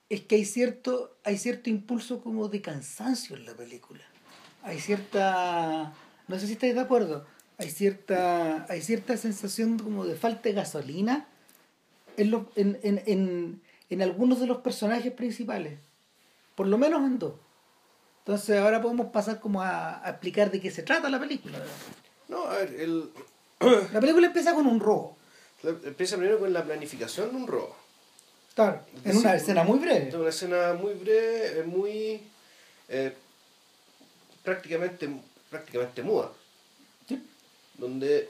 es que hay cierto, hay cierto impulso como de cansancio en la película. Hay cierta, no sé si estáis de acuerdo, hay cierta, hay cierta sensación como de falta de gasolina en, lo- en, en, en, en algunos de los personajes principales. Por lo menos en dos. Entonces ahora podemos pasar como a, a explicar de qué se trata la película. No, a ver, el. La película empieza con un robo. Empieza primero con la planificación de un robo. Claro. En una escena muy breve. Es una escena muy breve, eh, muy. eh, prácticamente, prácticamente muda. Sí. Donde.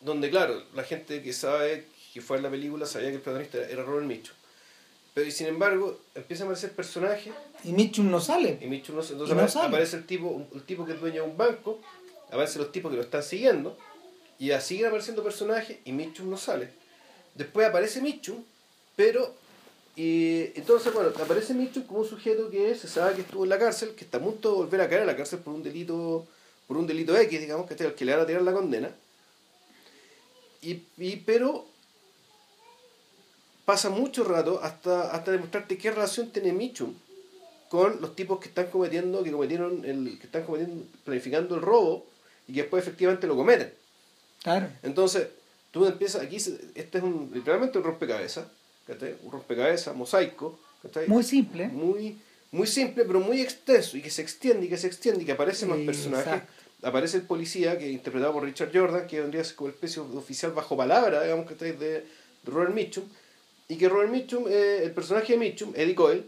Donde, claro, la gente que sabe que fue en la película sabía que el protagonista era Robert Mitchum. Pero y sin embargo, empiezan a aparecer personajes Y Mitchum no sale. y Mitchum no Y entonces no apare- sale. aparece el tipo, el tipo que es dueño de un banco, aparecen los tipos que lo están siguiendo, y ya siguen apareciendo personajes y Mitchum no sale. Después aparece Mitchum, pero y entonces bueno, aparece Mitchum como un sujeto que se sabe que estuvo en la cárcel, que está a punto de volver a caer a la cárcel por un delito, por un delito X, digamos, que, que le van a tirar la condena. Y, y pero pasa mucho rato hasta, hasta demostrarte qué relación tiene Mitchum con los tipos que están cometiendo, que cometieron el, que están cometiendo, planificando el robo y que después efectivamente lo cometen. Claro. Entonces, tú empiezas, aquí, este es un, literalmente un rompecabezas, ¿cachai? un rompecabezas mosaico, ¿cachai? Muy simple. muy, muy simple, pero muy extenso, y que se extiende, y que se extiende, y que aparecen más Exacto. personajes. Aparece el policía, que interpretado por Richard Jordan, que vendría a ser como el especie de oficial bajo palabra, digamos que de, de Robert Mitchum, y que Robert Mitchum, eh, el personaje de Mitchum, Eddie Coyle,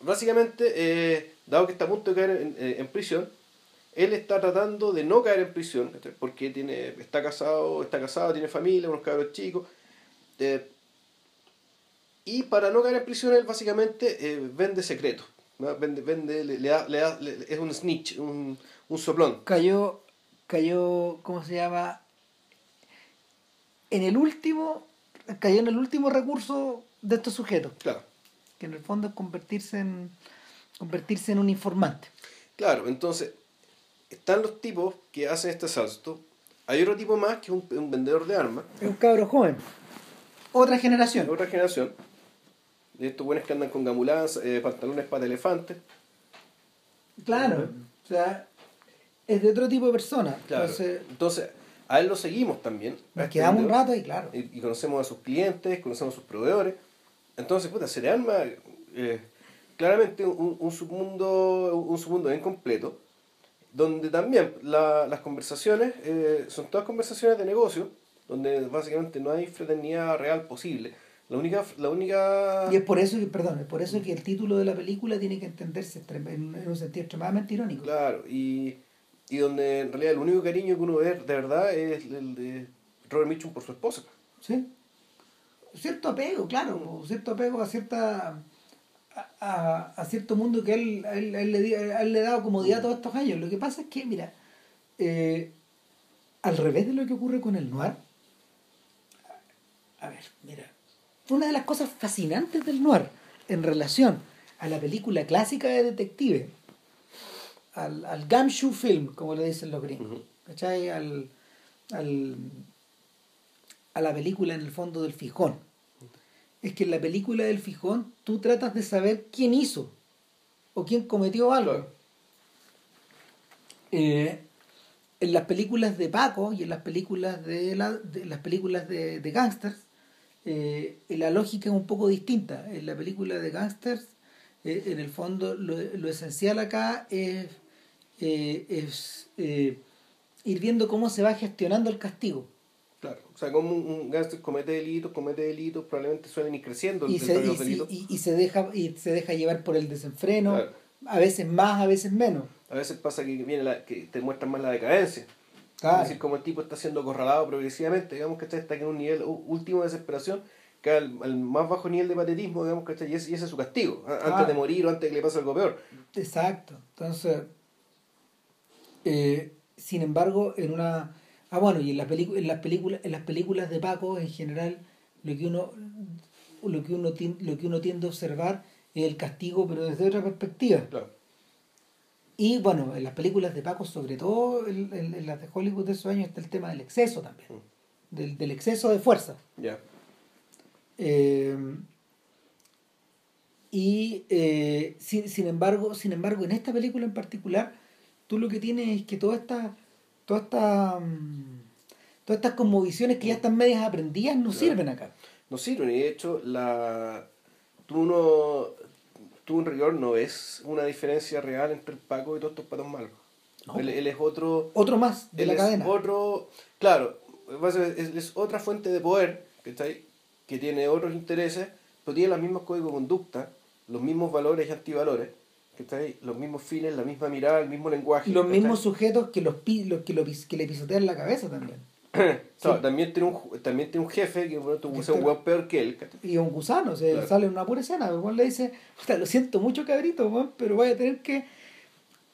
básicamente, eh, dado que está a punto de caer en, eh, en prisión, él está tratando de no caer en prisión, porque tiene, está casado, está casado, tiene familia, unos cabros chicos, eh, y para no caer en prisión, él básicamente eh, vende secretos. ¿no? Vende, vende, le, le da, le da- le- es un snitch, un, un soplón. Cayó, cayó, ¿cómo se llama? En el último, cayó en el último recurso de estos sujetos, Claro, que en el fondo es convertirse en, convertirse en un informante. claro. Entonces, están los tipos que hacen este asalto. Hay otro tipo más que es un, un vendedor de armas, Es un cabro joven. Otra generación. otra generación. De estos buenos que andan con gamulans, eh, pantalones para elefante. Claro. O sea, es de otro tipo de persona. Claro. Entonces, Entonces, a él lo seguimos también. nos este quedamos un rato ahí, claro. y, y conocemos a sus clientes, conocemos a sus proveedores. Entonces, puta, Cerealma, eh, claramente un, un submundo un submundo bien completo, donde también la- las conversaciones eh, son todas conversaciones de negocio, donde básicamente no hay fraternidad real posible. La única, la única Y es por eso que, perdón, es por eso que el título de la película tiene que entenderse en, un sentido extremadamente irónico. Claro, y, y donde en realidad el único cariño que uno ve de verdad es el de Robert Mitchum por su esposa. ¿Sí? Cierto apego, claro, po, cierto apego a cierta a, a- cierto mundo que él, él, él le, él le ha dado comodidad todos estos años. Lo que pasa es que, mira, eh, al revés de lo que ocurre con el noir, a, ver, mira, una de las cosas fascinantes del noir en relación a la película clásica de detective, al, al gumshoe film, como le dicen los gringos. ¿cachai? Al, al, a la película en el fondo del fijón. Es que en la película del fijón tú tratas de saber quién hizo o quién cometió algo. Eh, en las películas de Paco y en las películas de, la, de las películas de, de gangsters, eh, la lógica es un poco distinta. En la película de gangsters, eh, en el fondo, lo, lo esencial acá es, es ir viendo cómo se va gestionando el castigo. Claro, o sea, como un, gángster comete delitos, comete delitos, probablemente suelen ir creciendo y se, y, los delitos. y- y se deja y se deja llevar por el desenfreno Claro. a veces más a veces menos A veces pasa que viene la, que te muestran más la decadencia. Claro. Es decir, como el tipo está siendo acorralado progresivamente, digamos que está en un nivel último de desesperación, que al, al más bajo nivel de patetismo, digamos que y ese, y ese es su castigo, antes de morir o antes de que le pase algo peor. Exacto. Entonces, eh, sin embargo, en una ah bueno y en las películas en las películas en las películas de Paco en general lo que uno lo que uno lo que uno tiende a observar es el castigo pero desde otra perspectiva Claro. y bueno en las películas de Paco sobre todo en, en- en las de Hollywood de esos años está el tema del exceso también del, del exceso de fuerza Ya. Eh, y eh, sin, sin embargo, sin embargo, en esta película en particular, tú lo que tienes es que toda esta, toda esta, mm, todas estas que ya están medias aprendidas no Claro. sirven acá. No sirven, y de hecho, la... tú no. Tú en rigor no ves una diferencia real entre el Paco y todos estos patos malos. No. Él, él es otro. Otro más de él la es cadena. otro. Claro, es, es- otra fuente de poder ¿cachai? que tiene otros intereses, pero tiene los mismos códigos de conducta, los mismos valores y antivalores. Los mismos fines, la misma mirada, el mismo lenguaje. Los mismos sujetos que los, pi- los que, lo que le pisotean la cabeza también. *coughs* También, tiene un, también tiene un jefe que bueno, es un hueón peor que él. Y un gusano, se Claro. sale en una pura escena. El weón le dice, "Puta, lo siento mucho cabrito, weón, pero voy a tener que...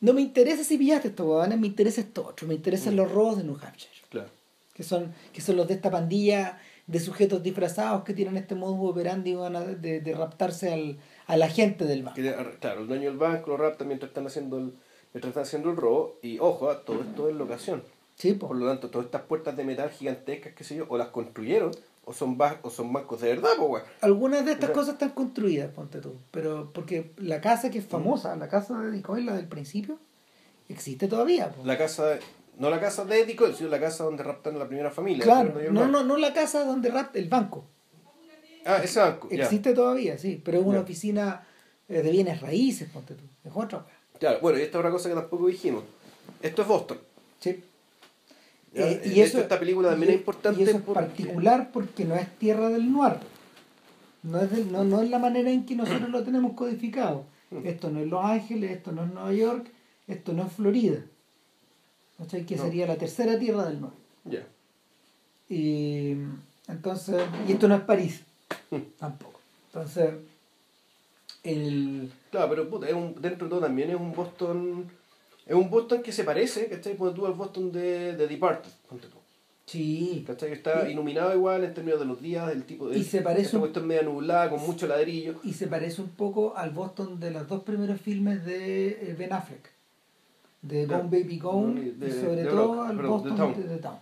No me interesa si pillaste estos weones, me interesa esto otro, me interesan Mm. los robos de New Hampshire. Claro. que son, que son los de esta pandilla de sujetos disfrazados que tienen este modus operandi van a- de, de raptarse al, a la gente del banco. Que, claro, el dueño del banco lo rapta mientras están haciendo el, mientras están haciendo el robo. Y ojo, ah, todo esto es locación. Sí, po. Por lo tanto, todas estas puertas de metal gigantescas, qué sé yo, o las construyeron, o son, o son bancos de verdad, weón. Algunas de estas cosas están construidas, ponte tú. Pero porque la casa que es famosa, la casa de Decoy, la del principio, existe todavía. po. La casa, no la casa de Cole, sino la casa donde raptaron a la primera familia. claro, ¿no? no, no, no la casa donde rapta el banco. Ah. Existe todavía, sí, pero es una oficina eh, de bienes raíces, ponte tú. Es otra. Claro, bueno, y esta es otra cosa que tampoco dijimos. Esto es Boston. Sí. Eh, De hecho, esta película también y- es importante y eso es porque- particular porque no es tierra del noir. No es, del- no, no es la manera en que nosotros lo tenemos codificado. Mm. Esto no es Los Ángeles, esto no es Nueva York, esto no es Florida. ¿Cachai? Que No. sería la tercera tierra del noir. Ya. Y entonces, y esto no es París, *laughs* tampoco. Entonces, el, Claro, pero puta, es un, dentro de todo también es un Boston. Es un Boston que se parece, ¿cachai? Ponte tú al Boston de, de Departed, ponte tú. sí, ¿Cachai? Que está iluminado igual en términos de los días, del tipo de. Y se parece Esta un- cuestión media nublada, con mucho ladrillo. y se parece un poco al Boston de los dos primeros filmes de eh, Ben Affleck, de. Gone Baby Gone, Y de- y sobre todo Rock, al perdón, Boston The Town. de The Town.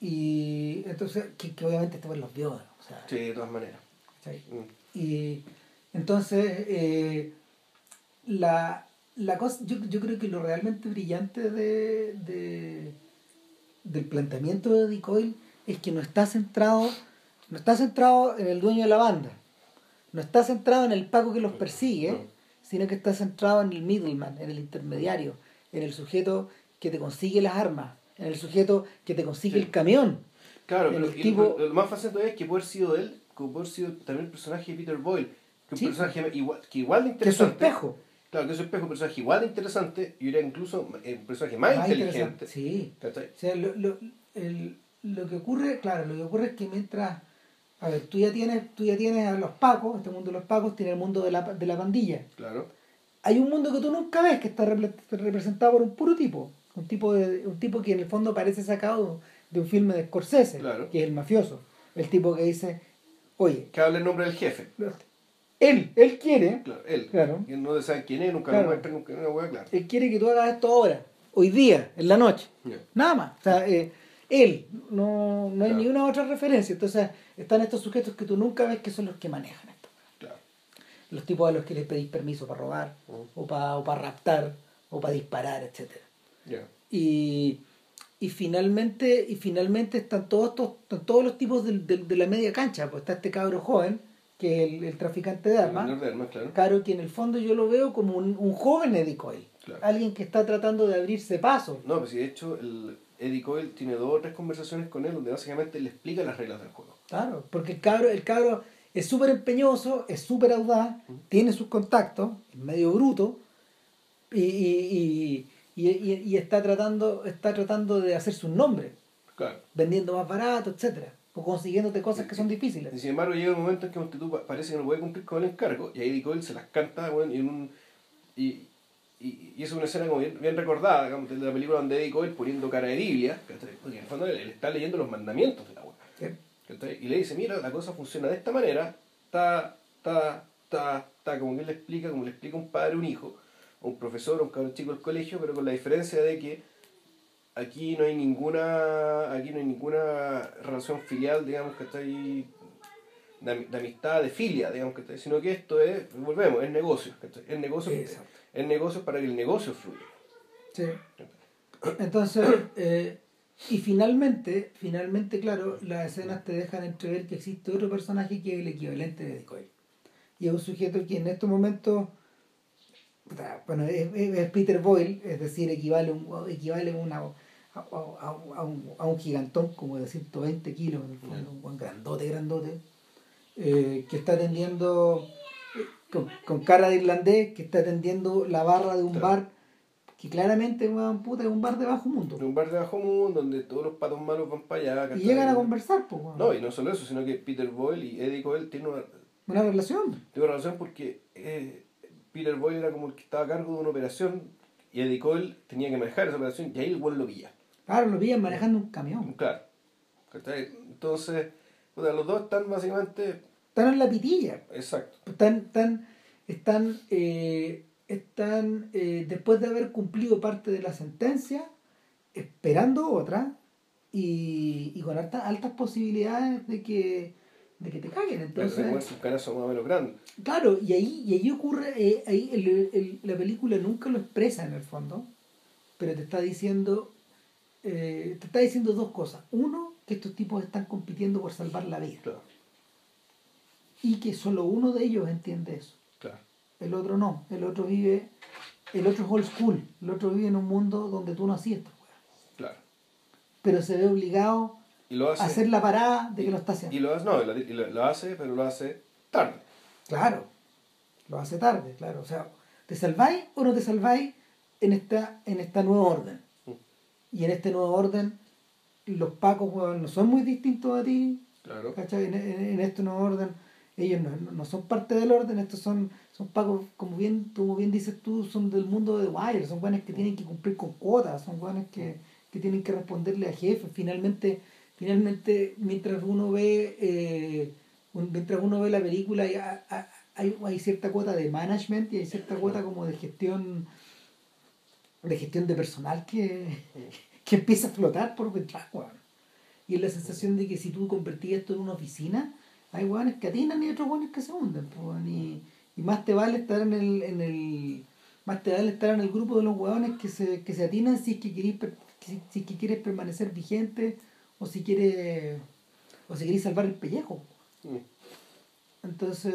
Y entonces, que, que obviamente este los vio, o sea, Sí, de todas maneras. Mm. Y entonces, eh, la, la cosa, yo, yo creo que lo realmente brillante de, de- del planteamiento de Decoil es que no está centrado, no está centrado en el dueño de la banda, no está centrado en el Paco que los persigue, No. sino que está centrado en el middleman, en el intermediario, en el sujeto que te consigue las armas, en el sujeto que te consigue Sí. el camión. Claro, El y tipo- lo, lo más fácil todavía es que puede haber sido él, que puede haber sido también el personaje de Peter Boyle, que es Sí. un personaje igual, que igual de Que es su interesante. espejo. Claro, que es un espejo, un personaje igual de interesante, y era incluso un personaje más, Más inteligente. interesante, Sí. O sea, lo, lo, el- lo que ocurre, claro, lo que ocurre es que mientras, a ver, tú ya tienes, tú ya tienes a los pacos, este mundo de los pacos tiene el mundo de la, de la pandilla. Claro. Hay un mundo que tú nunca ves que está repre- representado por un puro tipo, un tipo de, un tipo que en el fondo parece sacado de un filme de Scorsese, Claro. que es el mafioso, el tipo que dice, oye, Que habla el nombre del jefe. él, él quiere, Claro, él. Claro. Que no saben quién es, nunca Claro. lo nunca hueá, claro. él quiere que tú hagas esto ahora, hoy día, en la noche. Nada más. O sea, eh, él, no, no hay Claro. ni una otra referencia. Entonces, están estos sujetos que tú nunca ves que son los que manejan esto. Claro. Los tipos a los que les pedís permiso para robar, o para o para raptar, o para disparar, etcétera Ya. Y, y finalmente y finalmente están todos estos, están todos los tipos del- de, la media cancha. Pues está este cabro joven, que es el, el traficante de El armas. vendedor de armas, claro. Claro que en el fondo yo lo veo como un, un joven Eddie Coyle. alguien que está tratando de abrirse paso. No, pues de hecho el Eddie Coyle tiene dos o tres conversaciones con él donde básicamente le explica las reglas del juego. Claro, porque el cabro, el cabro es súper empeñoso, es súper audaz, tiene sus contactos, es medio bruto, y, y, y, y, está tratando, está tratando de hacerse un nombre. Claro. Vendiendo más barato, etcétera o consiguiéndote cosas que son difíciles. Y sin embargo llega un momento en que tú parece que no puede cumplir con el encargo y ahí Coyle se las canta bueno, y, un, y, y, y, es una escena como bien, bien recordada digamos, de la película donde Eddie Coyle poniendo cara de Biblia, porque en el fondo él, está leyendo los mandamientos de la web. Y le dice, mira, la cosa funciona de esta manera, ta, ta, ta, ta, como que él le explica, como le explica un padre un hijo, un profesor, un cabrón chico del colegio, pero con la diferencia de que aquí no hay ninguna aquí no hay ninguna relación filial digamos que está ahí de, amistad de filia digamos que está sino que esto es volvemos es negocio es negocio es negocio para que el negocio fluya. Sí. Entonces eh, y finalmente finalmente claro las escenas te dejan entrever que existe otro personaje que es el equivalente de Decoy y es un sujeto que en estos momentos bueno, es, Peter Boyle, es decir, equivale, un, equivale a una, a, un, a un gigantón como de 120 kilos, un buen grandote, grandote, eh, que está atendiendo con, cara de irlandés, que está atendiendo la barra de un bar que claramente puta, es un bar de bajo mundo. Un bar de bajo mundo donde todos los patos malos van para allá. Y llegan a conversar, pues. No, y no solo eso, sino que Peter Boyle y Eddie Coyle tienen una, una relación. Tiene una relación porque eh, Peter Boyle era como el que estaba a cargo de una operación y Eddie Coyle tenía que manejar esa operación y ahí el vuelo lo pilla. Claro, lo pillan manejando un camión. Claro. Entonces, los dos están básicamente... Están en la pitilla. Exacto. Están, están, están, eh, están eh, después de haber cumplido parte de la sentencia, esperando otra y, y con altas, altas posibilidades de que, de que te caguen. Entonces, Pero sus caras son más o menos grandes. Claro, y ahí, y ahí ocurre, eh, ahí el, el, la película nunca lo expresa en el fondo, pero te está diciendo eh, te está diciendo dos cosas. Uno, que estos tipos están compitiendo por salvar la vida. Y que solo uno de ellos entiende eso. El otro no. El otro vive, el otro es old school. El otro vive en un mundo donde tú no hacías esto. Claro. Pero se ve obligado hacer la parada de que lo está haciendo. Y lo hace, no, lo, hace, pero lo hace tarde. Claro. Lo hace tarde, claro. O sea, ¿te salváis o no te salváis en esta, en esta nueva orden? Y en este nuevo orden, los pacos no son muy distintos a ti. Claro. En, en, este nuevo orden, ellos no, son parte del orden, estos son, son pacos, como bien, como bien dices tú, son del mundo de Wire, son buenos que tienen que cumplir con cuotas, son buenos que, tienen que responderle a jefes. Finalmente, finalmente mientras uno ve eh, mientras uno ve la película hay, hay, hay cierta cuota de management y hay cierta cuota como de gestión de gestión de personal que, *laughs* que empieza a flotar por detrás, Y es la sensación de que si tú convertís esto en una oficina, hay hueones que atinan y otros hueones que se hunden, y, y, más te vale estar en el, en el más te vale estar en el grupo de los hueones que se, que se atinan si es que querés, si, que quieres permanecer vigente o si quieres o si quieres salvar el pellejo. Entonces,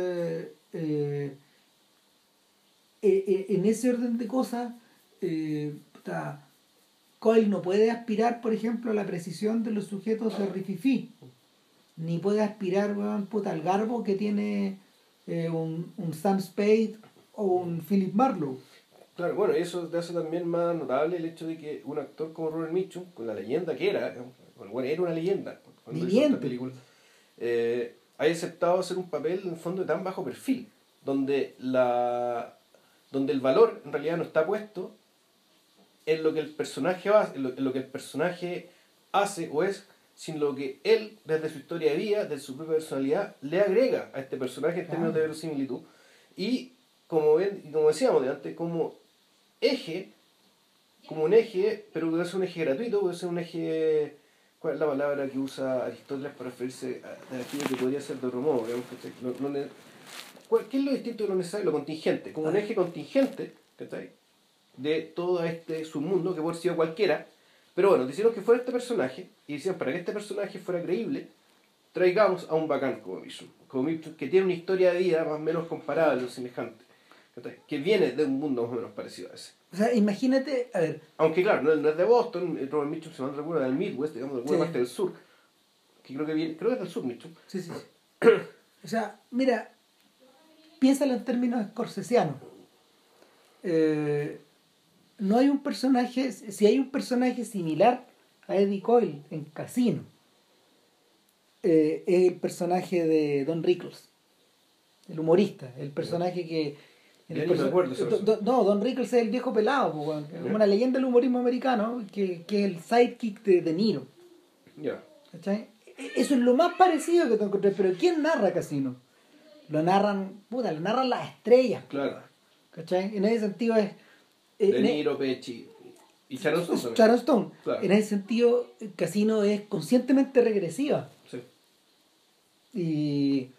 eh, eh, eh, en ese orden de cosas, eh, Coyle no puede aspirar, por ejemplo, a la precisión de los sujetos de Rififi, ni puede aspirar al garbo que tiene eh, un, Sam Spade o un Philip Marlowe. Claro, bueno, eso te hace también más notable el hecho de que un actor como Robert Mitchum, con la leyenda que era, bueno, era una leyenda cuando hizo esta película, eh, haya aceptado hacer un papel en fondo de tan bajo perfil, donde la donde el valor en realidad no está puesto en lo que el personaje hace, en lo, que el personaje hace o es, sin lo que él, desde su historia de vida, desde su propia personalidad, le agrega a este personaje en términos de verosimilitud. Y como, ven, como decíamos de antes, como eje, como un eje, pero puede ser un eje gratuito, puede ser un eje. ¿Cuál es la palabra que usa Aristóteles para referirse a, aquello que podría ser de otro modo? ¿Qué es lo distinto de lo necesario? Lo contingente. Como un eje contingente, ¿cachai? de todo este submundo, que puede ser cualquiera. Pero bueno, decidieron que fuera este personaje, y decían, para que este personaje fuera creíble, traigamos a un bacán como Mitchum, como que tiene una historia de vida más o menos comparable o semejante, que viene de un mundo más o menos parecido a ese. O sea, imagínate, a ver, Aunque claro, no, no es de Boston, eh, Robert Mitchum se manda alguna del Midwest, digamos, de alguna Sí. parte del sur. Que creo que viene, creo que es del sur, Mitchum. sí, sí, sí. O sea, mira, piénsalo en términos scorsesianos. Eh, no hay un personaje, si hay un personaje similar a Eddie Coyle en Casino, eh, es el personaje de Don Rickles, el humorista, el personaje que... me acuerdo no, Don Rickles es el viejo pelado, po, weón, que es Ya. una leyenda del humorismo americano, que, que es el sidekick de De Niro. Ya. ¿Cachai? E- Eso es lo más parecido que te encontré. Pero ¿quién narra Casino? Lo narran, puta, lo narran las estrellas. Claro. ¿Cachai? En ese sentido es. eh, De e- Niro, Pesci y Sharon Stone también. Sharon Stone. Claro. En ese sentido, Casino es conscientemente regresiva. Sí. Y.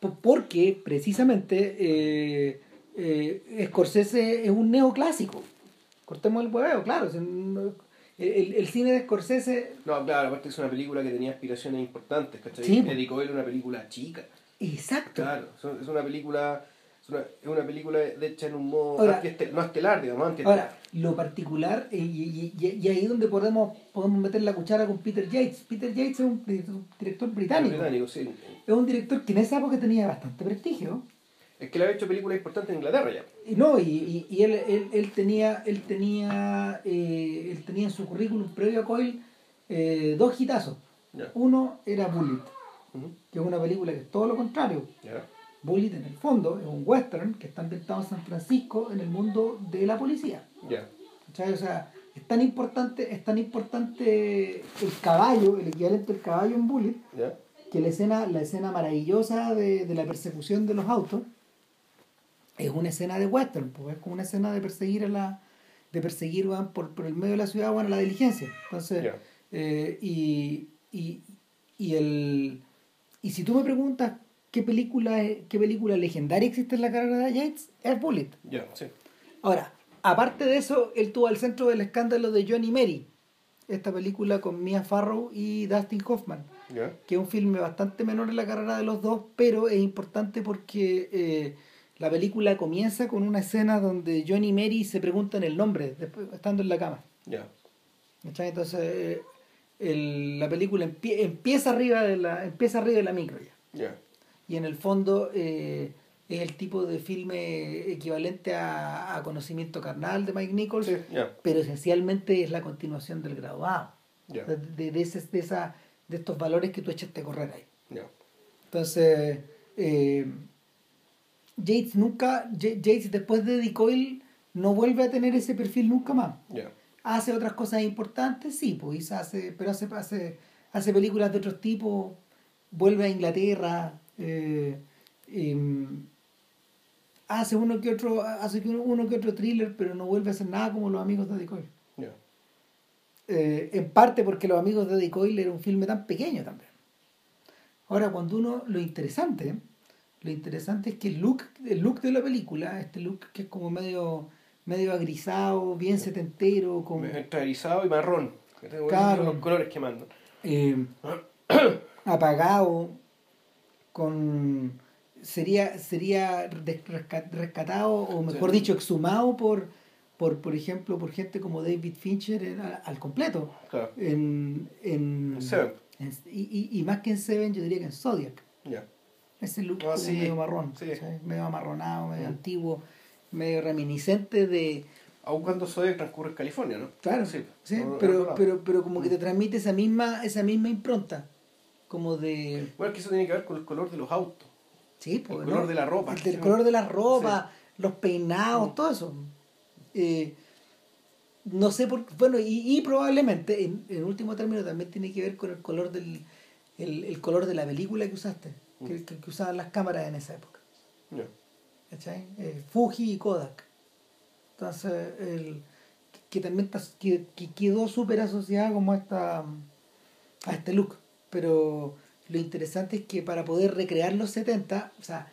po- Porque, precisamente, eh, eh, Scorsese es un neoclásico. Cortemos el hueveo, claro. El, el cine de Scorsese. No, claro, aparte es una película que tenía aspiraciones importantes, ¿cachai? Sí, Coyle es una película chica. Exacto. Claro, es- una película es una, es una película de hecha en un modo Ahora- antiestel- no estelar, digamos, antiestelar. Ahora, lo particular, eh, y, y, y- y ahí es donde podemos, podemos meter la cuchara con Peter Yates. Peter Yates es un di- director británico. británico, sí. Es un director que en esa época tenía bastante prestigio. Es que le ha hecho películas importantes en Inglaterra ya. Y no, y, y, y él, él, él tenía, él tenía, eh, él tenía en su currículum previo a Coyle eh, dos hitazos. Uno era Bullet, que es una película que es todo lo contrario. Ya. Bullet en el fondo es un western que está ambientado en San Francisco en el mundo de la policía. Ya. ¿Cachai? O sea, es tan importante, es tan importante el caballo, el equivalente del caballo en Bullet, que la escena, la escena maravillosa de, de la persecución de los autos es una escena de western, pues es como una escena de perseguir a la, de perseguir weón, por, por el medio de la ciudad bueno, la diligencia. Entonces, eh, y, y, y el y si tú me preguntas qué película qué película legendaria existe en la carrera de Yates, es Bullet. Ya, sí. Ahora, aparte de eso, él tuvo al centro del escándalo de Johnny Mary, esta película con Mia Farrow y Dustin Hoffman, Ya. que es un filme bastante menor en la carrera de los dos, pero es importante porque eh, la película comienza con una escena donde Johnny y Mary se preguntan el nombre, después, estando en la cama. Ya. ¿cachai? Entonces, eh, el- la película empie- empieza arriba de la empieza arriba de la micro ya. Ya. Y en el fondo eh, es el tipo de filme equivalente a, a Conocimiento Carnal de Mike Nichols, Sí, ya. pero esencialmente es la continuación del graduado. De, de, de ese- de esa, de estos valores que tú echaste a correr ahí. Entonces, eh, Yates nunca, Ya- Yates después de Eddie Coyle no vuelve a tener ese perfil nunca más. Hace otras cosas importantes, sí, pues hace, pero hace, hace, hace películas de otros tipos, vuelve a Inglaterra, eh, em, hace uno que otro, hace que uno, uno que otro thriller, pero no vuelve a hacer nada como los amigos de. Ya. Eh, en parte porque Los Amigos de Eddie Coyle era un filme tan pequeño también. Ahora, cuando uno, lo interesante, lo interesante es que el look, el look de la película, este look que es como medio, medio agrisado, bien setentero, con, Entre erizado y marrón. Claro. Los colores que mandan. eh, apagado, con sería, sería rescatado, o mejor Sí. dicho, exhumado por, por, por ejemplo, por gente como David Fincher en- al- completo. Claro. en, en, En Seven. en- y, y, y más que en Seven, yo diría que en Zodiac. Ya. Ese look Ah, sí, medio marrón, medio amarronado, medio Mm. antiguo, medio reminiscente de. Aun cuando Zodiac transcurre en California, ¿no? Claro, Sí. sí, No, pero, no. pero, pero como que te transmite esa misma, esa misma impronta. Como de. Bueno, es que eso tiene que ver con el color de los autos. Sí, pues, El color de la ropa. El del color de la ropa, los peinados, Mm. todo eso. Eh, no sé por bueno, y, y probablemente, en, en último término, también tiene que ver con el color del el, el color de la película que usaste, Mm. Que, que- que usaban las cámaras en esa época. ¿cachai? Eh, Fuji y Kodak. Entonces, el, que también que quedó súper asociada como a, esta, a este look. Pero lo interesante es que para poder recrear los 70, o sea,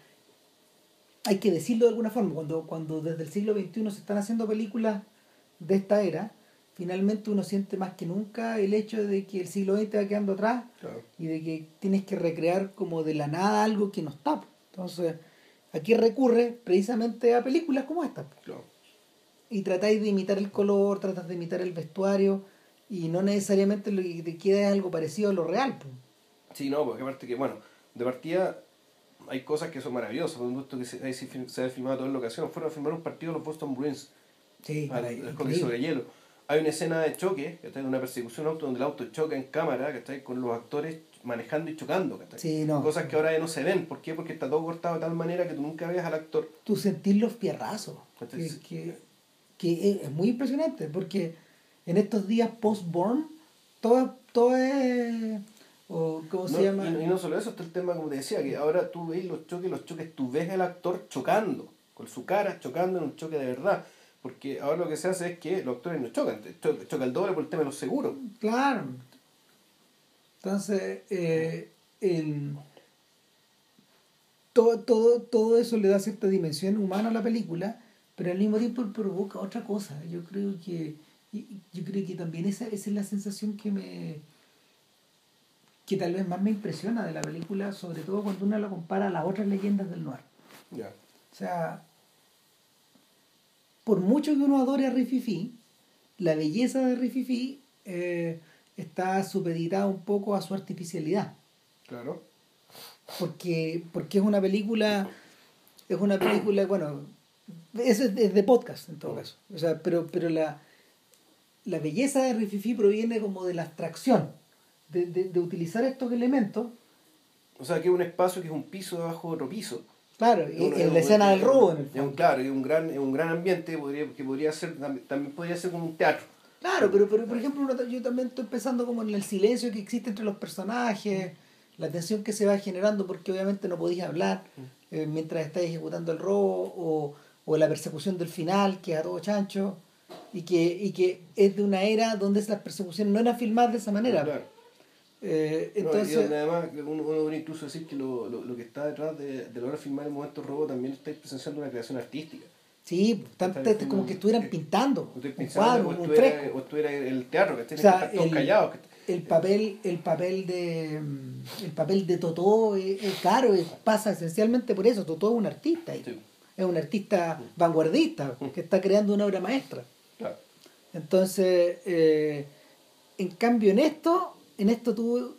hay que decirlo de alguna forma, cuando, cuando desde el siglo XXI se están haciendo películas de esta era, finalmente uno siente más que nunca el hecho de que el siglo XX va quedando atrás Claro. y de que tienes que recrear como de la nada algo que no está. Entonces, aquí recurre precisamente a películas como esta. Claro. y tratáis de imitar el color, tratas de imitar el vestuario y no necesariamente lo que te queda es algo parecido a lo real. pues. Sí, no, porque aparte que, bueno, de partida hay cosas que son maravillosas. Por un gusto que se, ha filmado toda en locación. Fueron a filmar un partido de los Boston Bruins, Sí, al- sobre hielo. Hay una escena de choque, que está en una persecución auto, donde el auto choca en cámara, que está con los actores manejando y chocando. ¿cachai? Sí, no. Cosas que ahora ya no se ven. ¿Por qué? Porque está todo cortado de tal manera que tú nunca veas al actor. Tú sentís los fierrazos, que, Entonces, que, que es, muy impresionante, porque en estos días post-born, todo, todo es... O, ¿Cómo se llama? Y, y no solo eso, está el tema, como te decía, que ahora tú ves los choques, los choques, tú ves al actor chocando, con su cara chocando en un choque de verdad. Porque ahora lo que se hace es que los actores no chocan, choca, choca el doble por el tema de los seguros. Claro. Entonces, eh, el- todo, todo, todo eso le da cierta dimensión humana a la película, pero al mismo tiempo provoca otra cosa. Yo creo que, yo creo que también esa, esa es la sensación que me que tal vez más me impresiona de la película, sobre todo cuando uno la compara a las otras leyendas del noir. Ya. O sea, por mucho que uno adore a Rififi, la belleza de Rififi eh, está supeditada un poco a su artificialidad. Claro. Porque, porque es una película, es una película, *clears throat* bueno, eso es de, es de podcast en todo caso. O sea, pero, pero la, la belleza de Rififi proviene como de la abstracción, de, de, de utilizar estos elementos, O sea, que es un espacio que es un piso debajo de otro piso. Claro, Es en, la escena del robo. En el claro, es un gran, es un gran ambiente podría, que podría ser, también, también podría ser como un teatro. Claro, pero, pero por ejemplo, yo también estoy pensando como en el silencio que existe entre los personajes, la tensión que se va generando porque obviamente no podías hablar eh, mientras estás ejecutando el robo, o, o la persecución del final, que es a todo chancho, y que, y que es de una era donde las persecuciones no eran filmadas de esa manera. Claro. Eh, No, y entonces, donde además uno, uno podría incluso decir que lo, lo, lo que está detrás de, de lograr filmar el momento robo también está presenciando una creación artística. sí, tan- como que estuvieran pintando Estoy un cuadro, o un estuviera, fresco. o estuviera el teatro, que O tiene sea, que estar todos el- callados. que- el papel el papel de mm, el papel de Totó es, es claro es- pasa esencialmente por eso Totó es un artista Sí, es un artista vanguardista que está creando una obra maestra claro. entonces eh, en cambio en esto en esto tú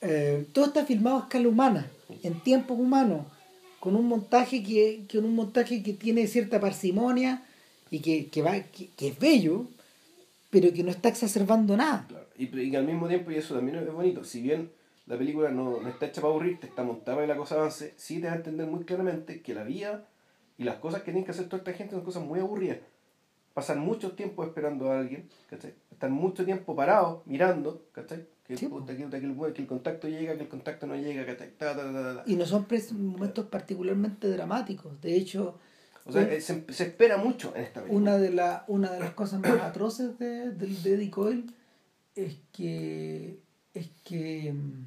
eh, todo está filmado a escala humana en tiempos humanos con un montaje que con un montaje que tiene cierta parsimonia y que, que va que- que es bello pero que no está exacerbando nada Claro. Y, y que al mismo tiempo, y eso también es bonito, si bien la película no, no está hecha para aburrirte, está montada para que la cosa avance, sí te va a entender muy claramente que la vida y las cosas que tienen que hacer toda esta gente son cosas muy aburridas. Pasan mucho tiempo esperando a alguien, ¿cachai? Están mucho tiempo parados, mirando, ¿cachai? Que, Sí, puta, que, que el, que el contacto llega, que el contacto no llega, ¿cachai? Ta. Y no son momentos particularmente dramáticos. De hecho, O sea, eh, se, se espera mucho en esta película. una de, la, una de las cosas más *coughs* atroces de, de, de Eddie Coyle es que, es que mm,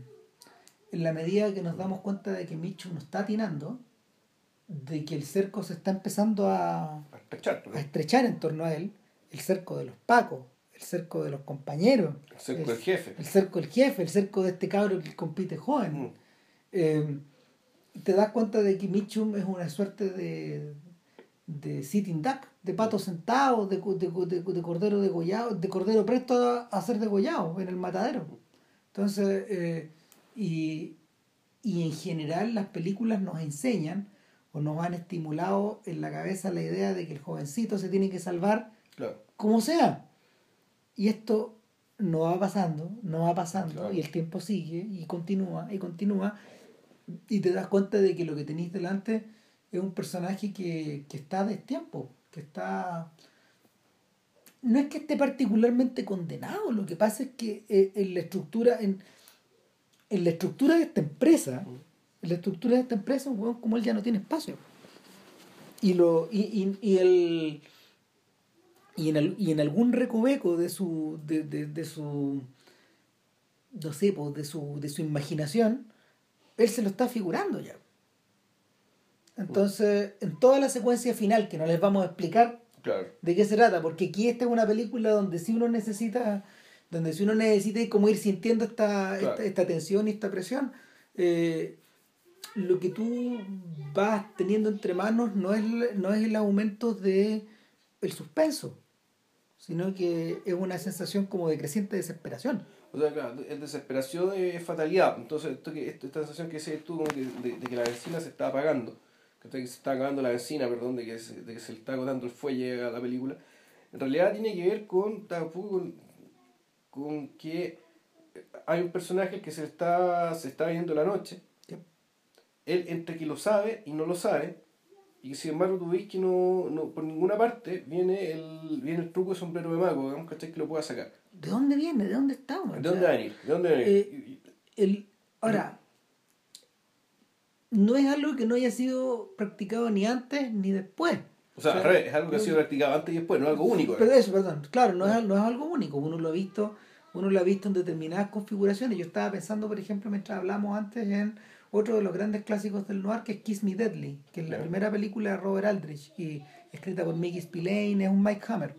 en la medida que nos damos cuenta de que Michu no está atinando, de que el cerco se está empezando a, estrechar, ¿no? a estrechar en torno a él, el cerco de los pacos, el cerco de los compañeros, El cerco del jefe. el cerco del jefe, el cerco de este cabro que compite joven. Mm. Eh, te das cuenta de que Mitchum es una suerte de, de sitting duck, de pato sentado, de, de, de, de cordero degollado, de cordero presto a, a ser degollado en el matadero. Entonces, eh, y, y en general las películas nos enseñan o nos han estimulado en la cabeza la idea de que el jovencito se tiene que salvar Claro. como sea. Y esto no va pasando, no va pasando, Claro. y el tiempo sigue y continúa y continúa, y te das cuenta de que lo que tenéis delante es un personaje que, que está de tiempo, que está... No es que esté particularmente condenado, lo que pasa es que eh, en la estructura, en, en la estructura de esta empresa, en la estructura de esta empresa, un hueón como él ya no tiene espacio. Y lo, y, y, y el y en, al- y en algún recoveco de su de, de, de su no sé pues, de su de su imaginación él se lo está figurando ya entonces en toda la secuencia final que no les vamos a explicar Claro. de qué se trata porque aquí esta es una película donde si uno necesita donde si uno necesita como ir sintiendo esta, Claro. esta, esta tensión y esta presión eh, lo que tú vas teniendo entre manos no es, no es el aumento de el suspenso, sino que es una sensación como de creciente desesperación. O sea, claro, es desesperación es fatalidad. Entonces, esto esta sensación que dices tú que, de, de, que la benzina se está apagando, que se está acabando la benzina, perdón, de que, se, de que se le está agotando el fuelle a la película, en realidad tiene que ver con, con, con que hay un personaje que se está, se está viendo la noche. Él entre que lo sabe y no lo sabe, y sin embargo tú ves que no, no por ninguna parte viene el, viene el truco de sombrero de mago, digamos, ¿cachai? Que lo pueda sacar. ¿De dónde viene? ¿De dónde estamos? ¿De dónde va a venir? ¿De dónde va a venir? Eh, el, ahora, no es algo que no haya sido practicado ni antes ni después. O sea, al revés, es algo que ha sido practicado antes y después, no es algo único. Pero eso, perdón, claro, no es, no es algo único. Uno lo ha visto, uno lo ha visto en determinadas configuraciones. Yo estaba pensando, por ejemplo, mientras hablamos antes en otro de los grandes clásicos del noir, que es Kiss Me Deadly, que es la primera película de Robert Aldrich y escrita por Mickey Spillane, es un Mike Hammer.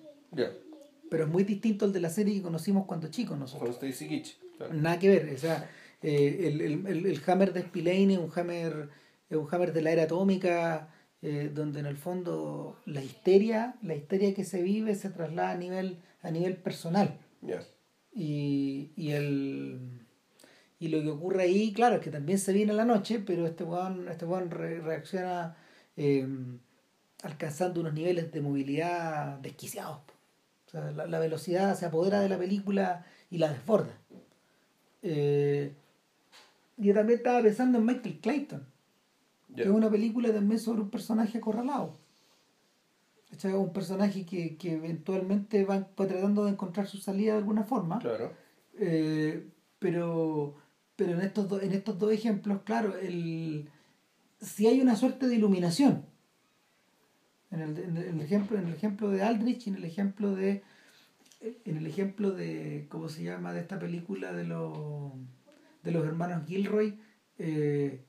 Pero es muy distinto al de la serie que conocimos cuando chicos nosotros. Kitch. Nada que ver, o sea, eh, el, el, el, Hammer de Spillane es un Hammer, es un Hammer de la era atómica, eh, donde en el fondo la histeria, la histeria que se vive se traslada a nivel, a nivel personal. Y, y el y lo que ocurre ahí, claro, es que también se viene la noche, pero este weón, este reacciona eh, alcanzando unos niveles de movilidad desquiciados. O sea, la, velocidad se apodera de la película y la desborda. Eh, yo también estaba pensando en Michael Clayton, que es una película también sobre un personaje acorralado. es un personaje que, que eventualmente va, tratando de encontrar su salida de alguna forma. Claro. Eh, pero pero en estos, dos en estos dos ejemplos, claro, el, si hay una suerte de iluminación. En el, en el, ejemplo, en el ejemplo de Aldrich y en el ejemplo de en el ejemplo de cómo se llama de esta película de los de los hermanos Gilroy eh,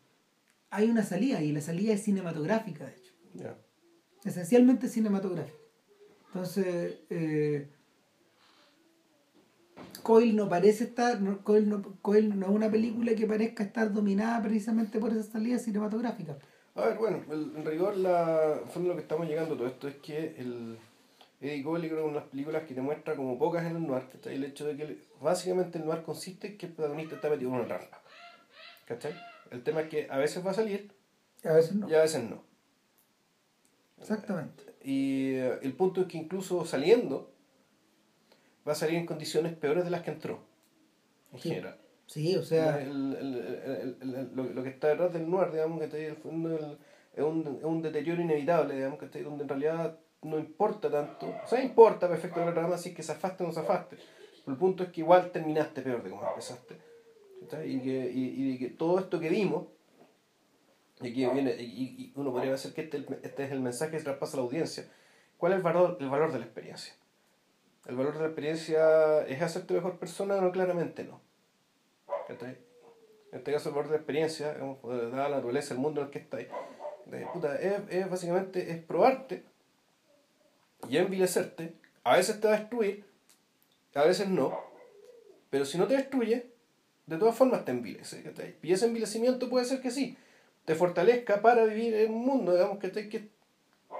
hay una salida y la salida es cinematográfica de hecho. Esencialmente cinematográfica. Entonces eh, Coil no parece estar, Coil, no, no es una película que parezca estar dominada precisamente por esa salida cinematográfica. A ver, bueno, en rigor, la, fondo lo que estamos llegando a todo esto es que el Eddie Coyle creo que una de las películas que te muestra como pocas en el noir, ¿cachai? El hecho de que básicamente el noir consiste en que el protagonista está metido en una trampa. ¿Cachai? El tema es que a veces va a salir a veces no. y a veces no. Exactamente. Y eh, el punto es que incluso saliendo, va a salir en condiciones peores de las que entró, en general. Sí, o sea... El, el, el, lo, lo, que está detrás del noir, digamos, que está ahí, es, un, es un deterioro inevitable, digamos, que está ahí, donde en realidad no importa tanto, o sea, importa perfecto la trama si es que zafaste o no zafaste, pero el punto es que igual terminaste peor de como empezaste. Y que, y, y que todo esto que vimos, y aquí viene, y, y uno podría decir que este, este, es el mensaje que traspasa a la audiencia, ¿cuál es el valor, el valor de la experiencia? ¿El valor de la experiencia es hacerte mejor persona? No, claramente no. En este caso, el valor de la experiencia, dada la naturaleza, el mundo en el que estáis, es, es, básicamente es probarte y envilecerte. A veces te va a destruir, a veces no, pero si no te destruye, de todas formas te envilece. Y ese envilecimiento puede ser que sí, te fortalezca para vivir en un mundo, digamos, que, que,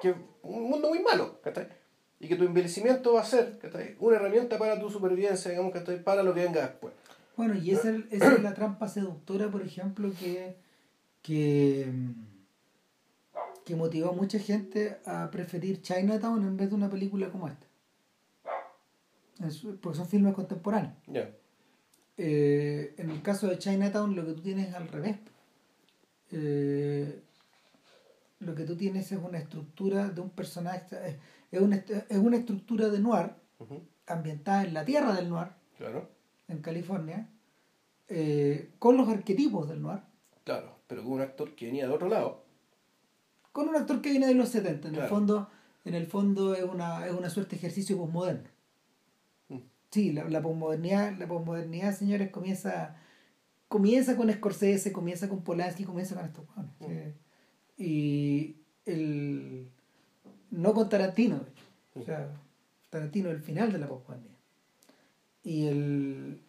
que un mundo muy malo y que tu envejecimiento va a ser una herramienta para tu supervivencia, digamos, que para lo que venga después. Bueno, y esa, es *clears throat* la trampa seductora, por ejemplo, que, que, que motivó a mucha gente a preferir Chinatown en vez de una película como esta. porque son filmes contemporáneos. Eh, en el caso de Chinatown lo que tú tienes es al revés. Eh, lo que tú tienes es una estructura de un personaje, es una, es una estructura de noir, ambientada en la tierra del noir, claro. en California, eh, con los arquetipos del noir. Claro, pero con un actor que venía de otro lado. Con un actor que viene de los 70, en el fondo, en el fondo es una, es una suerte de ejercicio posmoderno. Mm. Sí, la, la posmodernidad, la posmodernidad, señores, comienza, comienza con Scorsese, comienza con Polanski, comienza con estos mm. Y el no con Tarantino, O sea, Tarantino es el final de la posmodernidad. Y el.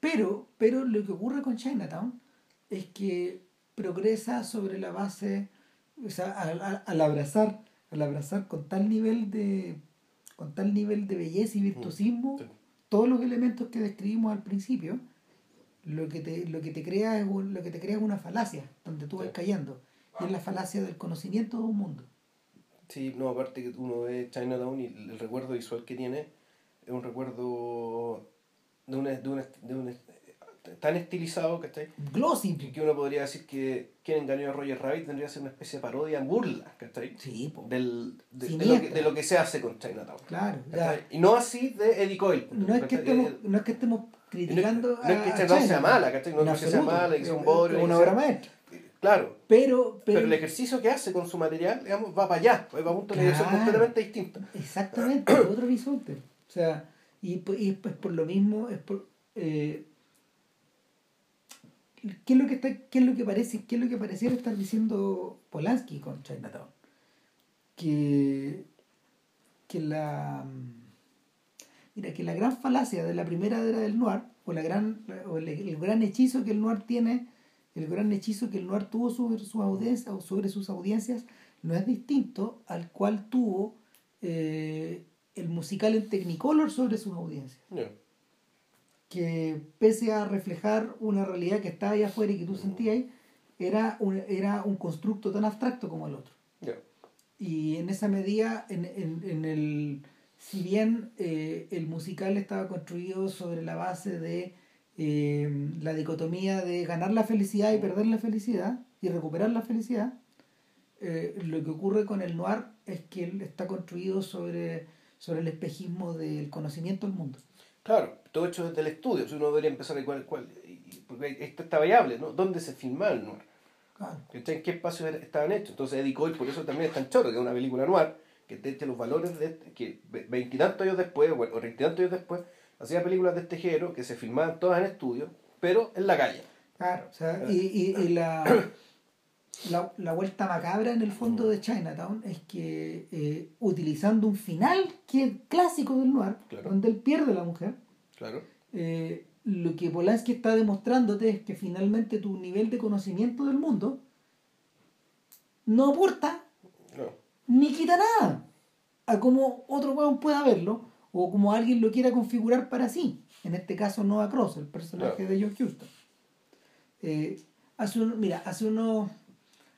Pero, pero lo que ocurre con Chinatown es que progresa sobre la base, o sea, al, abrazar al abrazar con tal nivel de con tal nivel de belleza y virtuosismo Sí. todos los elementos que describimos al principio lo que te, lo que te crea es un- lo que te crea es una falacia donde tú vas Sí. cayendo y es la falacia del conocimiento de un mundo Sí, no, aparte que uno ve Chinatown y el recuerdo visual que tiene es un recuerdo de una, de una, de una- tan estilizado, ¿cachai? glossy Que que uno podría decir que quien engañó a Roger Rabbit tendría que ser una especie de parodia burla, ¿cachai? sí po. Del, de, de lo que, de lo que se hace con Chinatown. claro. Y no así de Eddie Coyle. no es que estemos no es que estemos no criticando no es que a- a Chinatown sea mala, ¿cachai? No es que sea mala, que sea un bodrio, una obra maestra Claro, pero pero, pero, el ejercicio que hace con su material, digamos, va para allá, va para un una dirección Claro. completamente distinta. Exactamente, otro horizonte. O sea, y, y pues por lo mismo, es por, eh, ¿qué es lo que está, qué es lo que parece, qué es lo que pareciera estar diciendo Polanski con Chinatown? Que, que la mira, que la gran falacia de la primera era del noir, o la gran, o el, el gran hechizo que el noir tiene, el gran hechizo que el noir tuvo sobre sus audiencias, o sobre sus audiencias, no es distinto al cual tuvo eh, el musical en Technicolor sobre sus audiencias. Que pese a reflejar una realidad que estaba ahí afuera y que tú sentías ahí, era un, era un constructo tan abstracto como el otro. Ya. Y en esa medida, en, en, en el, si bien eh, el musical estaba construido sobre la base de eh, la dicotomía de ganar la felicidad y perder la felicidad y recuperar la felicidad, eh, lo que ocurre con el noir es que él está construido sobre, sobre el espejismo del conocimiento del mundo. Claro, todo hecho desde el estudio. Si uno debería empezar a cuál, porque esta esta variable, ¿no? ¿Dónde se filmaba el noir? Claro. ¿En qué espacios era- estaban hechos? Entonces Eddie Coyle por eso también es tan choro, que es una película noir, que te echa los valores de este- que ve- veintitantos años después, o treintitantos años después, hacía películas de este género que se filmaban todas en estudio, pero en la calle. Claro, o sea, y, y, y la, la, la vuelta macabra en el fondo de Chinatown es que eh, utilizando un final que es clásico del noir, Claro. donde él pierde a la mujer, Claro. eh, lo que Polanski está demostrándote es que finalmente tu nivel de conocimiento del mundo no aporta. Ni quita nada a como otro weón pueda verlo o como alguien lo quiera configurar para sí. En este caso Noah Cross, el personaje Claro. de John Huston. Eh, hace un, mira, hace unos,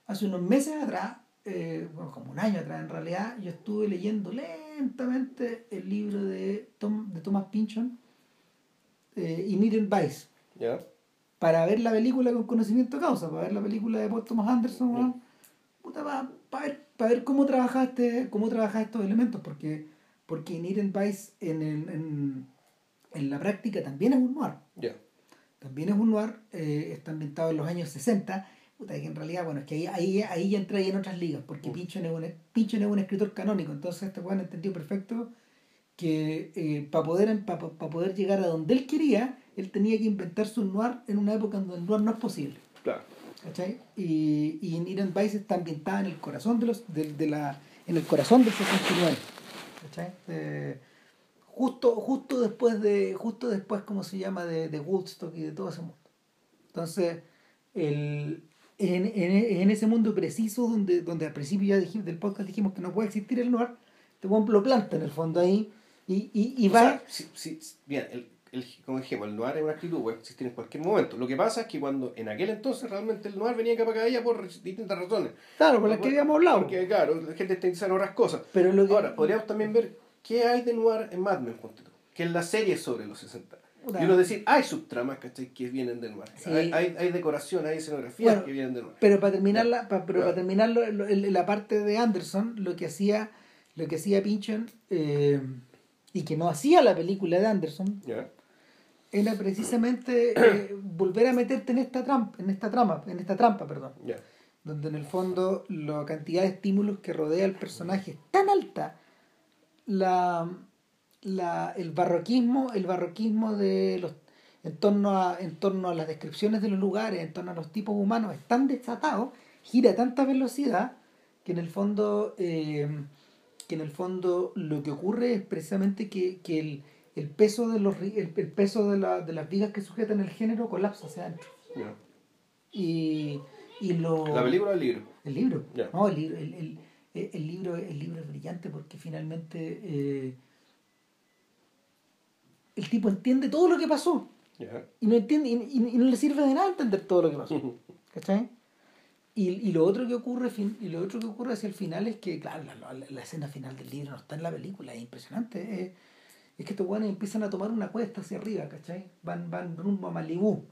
hace unos meses atrás, eh, bueno, como un año atrás en realidad, yo estuve leyendo lentamente el libro de, Tom, de Thomas Pynchon, eh, Inherent Vice, para ver la película con conocimiento de causa, para ver la película de Paul Thomas Anderson. Puta, para, ver, para ver cómo trabajaste, cómo trabajas estos elementos, porque, porque Inherent Vice en, el- en, en la práctica también es un noir. También es un noir, eh, está ambientado en los años 60, puta, que en realidad, bueno, es que ahí, ahí, ahí ya entra ahí en otras ligas, porque Mm. Pynchon es, un, es un escritor canónico, entonces este weón entendió perfecto que para poder, pa- pa- poder llegar a donde él quería, él tenía que inventarse un noir en una época en donde el noir no es posible. Claro. ¿Cachai? Y, y Inherent Vice está ambientada en el corazón de los de, de la en el corazón del 69 ¿cachai? Eh, justo justo después de justo después cómo se llama de, de Woodstock y de todo ese mundo entonces el en, en, en ese mundo preciso donde donde al principio ya dijimos del podcast dijimos que no puede existir el noir te lo planta en el fondo ahí y, y, y va sea, sí, sí, bien, el, el, como dijimos, el noir es una actitud, puede existir en cualquier momento. Lo que pasa es que cuando en aquel entonces realmente el noir venía capa caída por distintas razones. claro por las que habíamos hablado Porque, claro, la gente está interesada en otras cosas. pero lo que Ahora, podríamos también ver qué hay de noir en Mad Men, que es la serie sobre los 60. Puta. Y uno decir, hay subtramas ¿cachai? que vienen de noir. Sí. Hay, hay, hay decoración, hay escenografías Bueno, que vienen de noir. Pero para terminar la, pa- pero para terminar lo- lo- el- la parte de Anderson, lo que hacía, lo que hacía Pynchon, eh, y que no hacía la película de Anderson, ¿Ya? Era precisamente *clears throat* eh, volver a meterte en esta trampa, en esta trama, en esta trampa, perdón, donde en el fondo la cantidad de estímulos que rodea al personaje es tan alta, la, la, el barroquismo, el barroquismo de los en torno a, en torno a las descripciones de los lugares, en torno a los tipos humanos, es tan desatado, gira a tanta velocidad, que en el fondo, eh, que en el fondo lo que ocurre es precisamente que, que el, el peso de los el, el peso de, la, de las vigas que sujetan el género colapsa hacia adentro. ya. Y, y lo ¿La película o el libro? el libro. Ya. No, el, libro- el, el, el libro, el libro es brillante porque finalmente eh, el tipo entiende todo lo que pasó Ya. y no entiende y, y- y no le sirve de nada entender todo lo que pasó *laughs* ¿cachai? Y, y lo otro que ocurre fin- y lo otro que ocurre hacia el final es que claro la, la- la escena final del libro no está en la película es impresionante es, es que estos guanes empiezan a tomar una cuesta hacia arriba ¿cachai? van, van rumbo a Malibú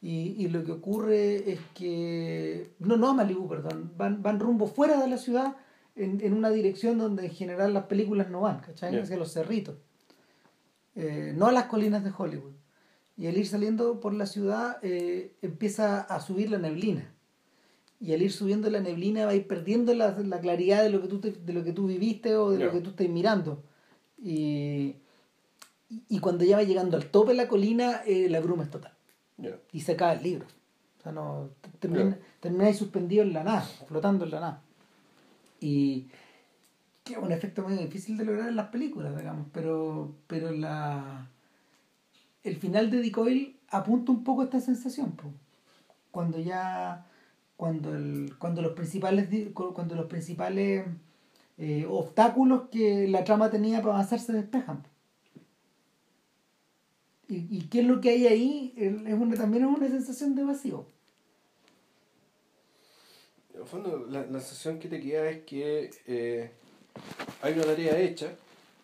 y, y lo que ocurre es que no no a Malibú perdón van, van rumbo fuera de la ciudad en, en una dirección donde en general las películas no van ¿cachai? Ya. hacia los cerritos eh, no a las colinas de Hollywood. Y al ir saliendo por la ciudad eh, empieza a subir la neblina. Y al ir subiendo la neblina va a ir perdiendo la, la claridad de lo, que tú te- de lo que tú viviste o de Ya. lo que tú estás mirando. Y, y- cuando ya va llegando al tope de la colina, eh, la bruma es total. Y se acaba el libro. O sea, no, termina, ahí suspendido en la nada, flotando en la nada. Y que es un efecto muy difícil de lograr en las películas, digamos, pero, pero la el final de Decoil apunta un poco a esta sensación, po. cuando ya cuando el, cuando los principales cuando los principales eh, obstáculos que la trama tenía para avanzar se despejan. po. Y, y qué es lo que hay ahí es una, también es una sensación de vacío. En el fondo, la, la sensación que te queda es que eh, hay una tarea hecha,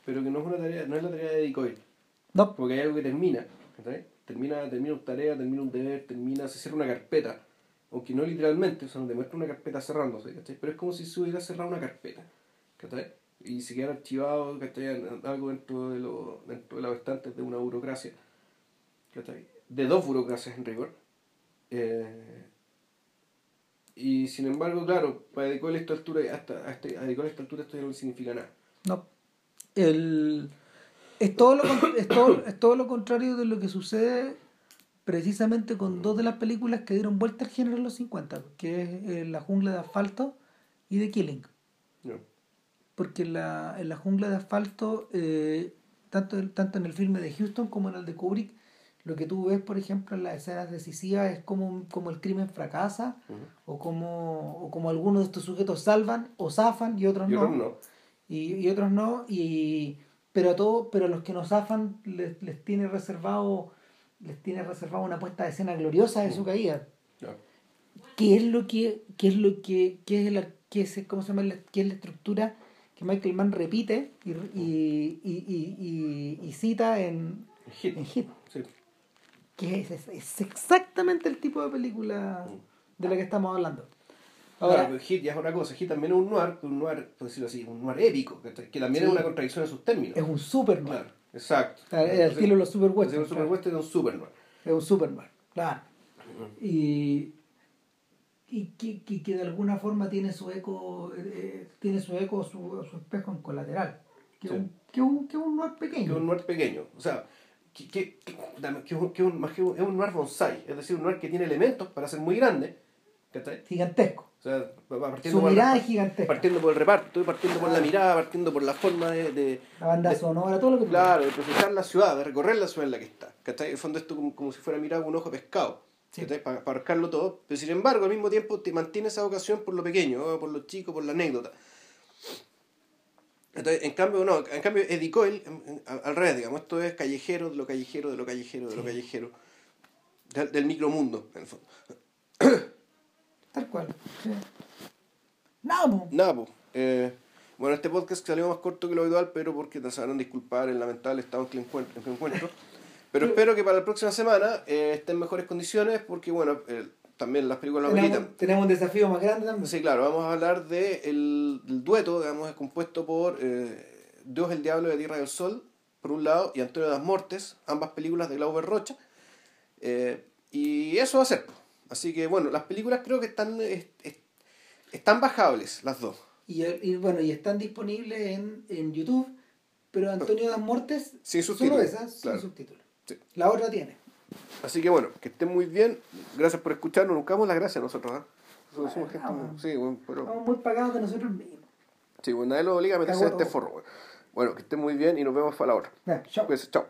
pero que no es una tarea, no es la tarea de Decoy. No, Porque hay algo que termina, ¿cachai? Termina, termina una tarea, termina un deber, termina, se cierra una carpeta. Aunque no literalmente, o sea, no te muestra una carpeta cerrándose, ¿cachai? Pero es como si se hubiera cerrado una carpeta, ¿cachai? Y se quedara archivado, ¿cachai? Algo dentro de, lo, dentro de las estantes de una burocracia. De dos burocracias en rigor. Eh, y sin embargo, claro, para Decoy a esta altura, hasta, hasta, esta altura esto ya no significa nada. no. El, es, todo lo, es, todo, es todo lo contrario de lo que sucede precisamente con dos de las películas que dieron vuelta al género en los 50, que es eh, La jungla de asfalto y The Killing. No. porque en la, en la jungla de asfalto, eh, tanto, tanto en el filme de Houston como en el de Kubrick, lo que tú ves, por ejemplo, en las escenas decisivas es como, como el crimen fracasa o como, o como algunos de estos sujetos salvan o zafan y otros Y no. otros no. Y, y otros no. Y, pero a todos, pero a los que nos zafan les, les tiene reservado les tiene reservado una puesta de escena gloriosa de su caída. No. ¿Qué es lo que, qué es lo que, qué es la, qué es, cómo se llama la, qué es la estructura que Michael Mann repite y, y, y, y, y- y cita en, Hit. en Hit? Sí. Que es, es, es exactamente el tipo de película de la que estamos hablando. Ahora, Ahora, Hit ya es otra cosa. Hit también es un noir, un noir, por decirlo así, un noir épico, que también Sí. es una contradicción en sus términos. es un super noir. Claro, exacto. Claro, el estilo de los super western. un super western es un super noir. Es un super noir, claro. Y, y que, que, que de alguna forma tiene su eco, eh, tiene su eco, su, su espejo en colateral. Que es Sí. un, que un, que un noir Que pequeño. un noir pequeño. O sea, que, que, que, que es un, que es un- más que un- es un noir bonsai. Es decir, un noir que tiene elementos para ser muy grande. ¿Cachai? Gigantesco. O sea, partiendo Su por- mirada es gigantesca. Partiendo por el reparto, partiendo por la mirada, partiendo por la forma de, de, La banda de- sonora, todo lo que tú Claro, de procesar la ciudad, de recorrer la ciudad en la que está. ¿Cachai? En el fondo esto como, como si fuera mirar un ojo pescado. Para, para todo. Pero sin embargo, al mismo tiempo te mantiene esa vocación por lo pequeño, por lo chico, por la anécdota. Entonces, en cambio, no, en cambio, Eddie Coyle, al revés, digamos, esto es callejero, de lo callejero, de lo callejero, de lo Sí. callejero. Del, del micromundo, en el fondo. *coughs* Tal cual. Sí. Nada, pues. eh, bueno, este podcast salió más corto que lo habitual, pero porque te sabrán disculpar el lamentable estado en que encuentro. En que encuentro. Pero espero que para la próxima semana eh, estén en mejores condiciones, porque bueno, también las películas tenemos, tenemos un desafío más grande también. Sí, claro, vamos a hablar de el, del dueto, digamos, es compuesto por eh, Dios, el Diablo la Tierra del Sol, por un lado, y Antonio das Mortes, ambas películas de Glauber Rocha. Eh, y eso va a ser. Así que bueno, las películas creo que están, es- es- están bajables, las dos. Y, y bueno, y están disponibles en, en YouTube, pero Antonio Das Mortes, Sin solo subtítulos, esas, sin subtítulos. Sí. La otra tiene. Así que bueno, que estén muy bien. Gracias por escucharnos. Nunca damos las gracias nosotros. ¿ah? Nosotros somos gente muy- Sí, bueno, pero, Estamos muy pagados de nosotros mismos. sí, bueno, nadie lo obliga a meterse en este forro. Bueno. bueno, que estén muy bien y nos vemos para la hora. Ya, chao. Cuídense, chao.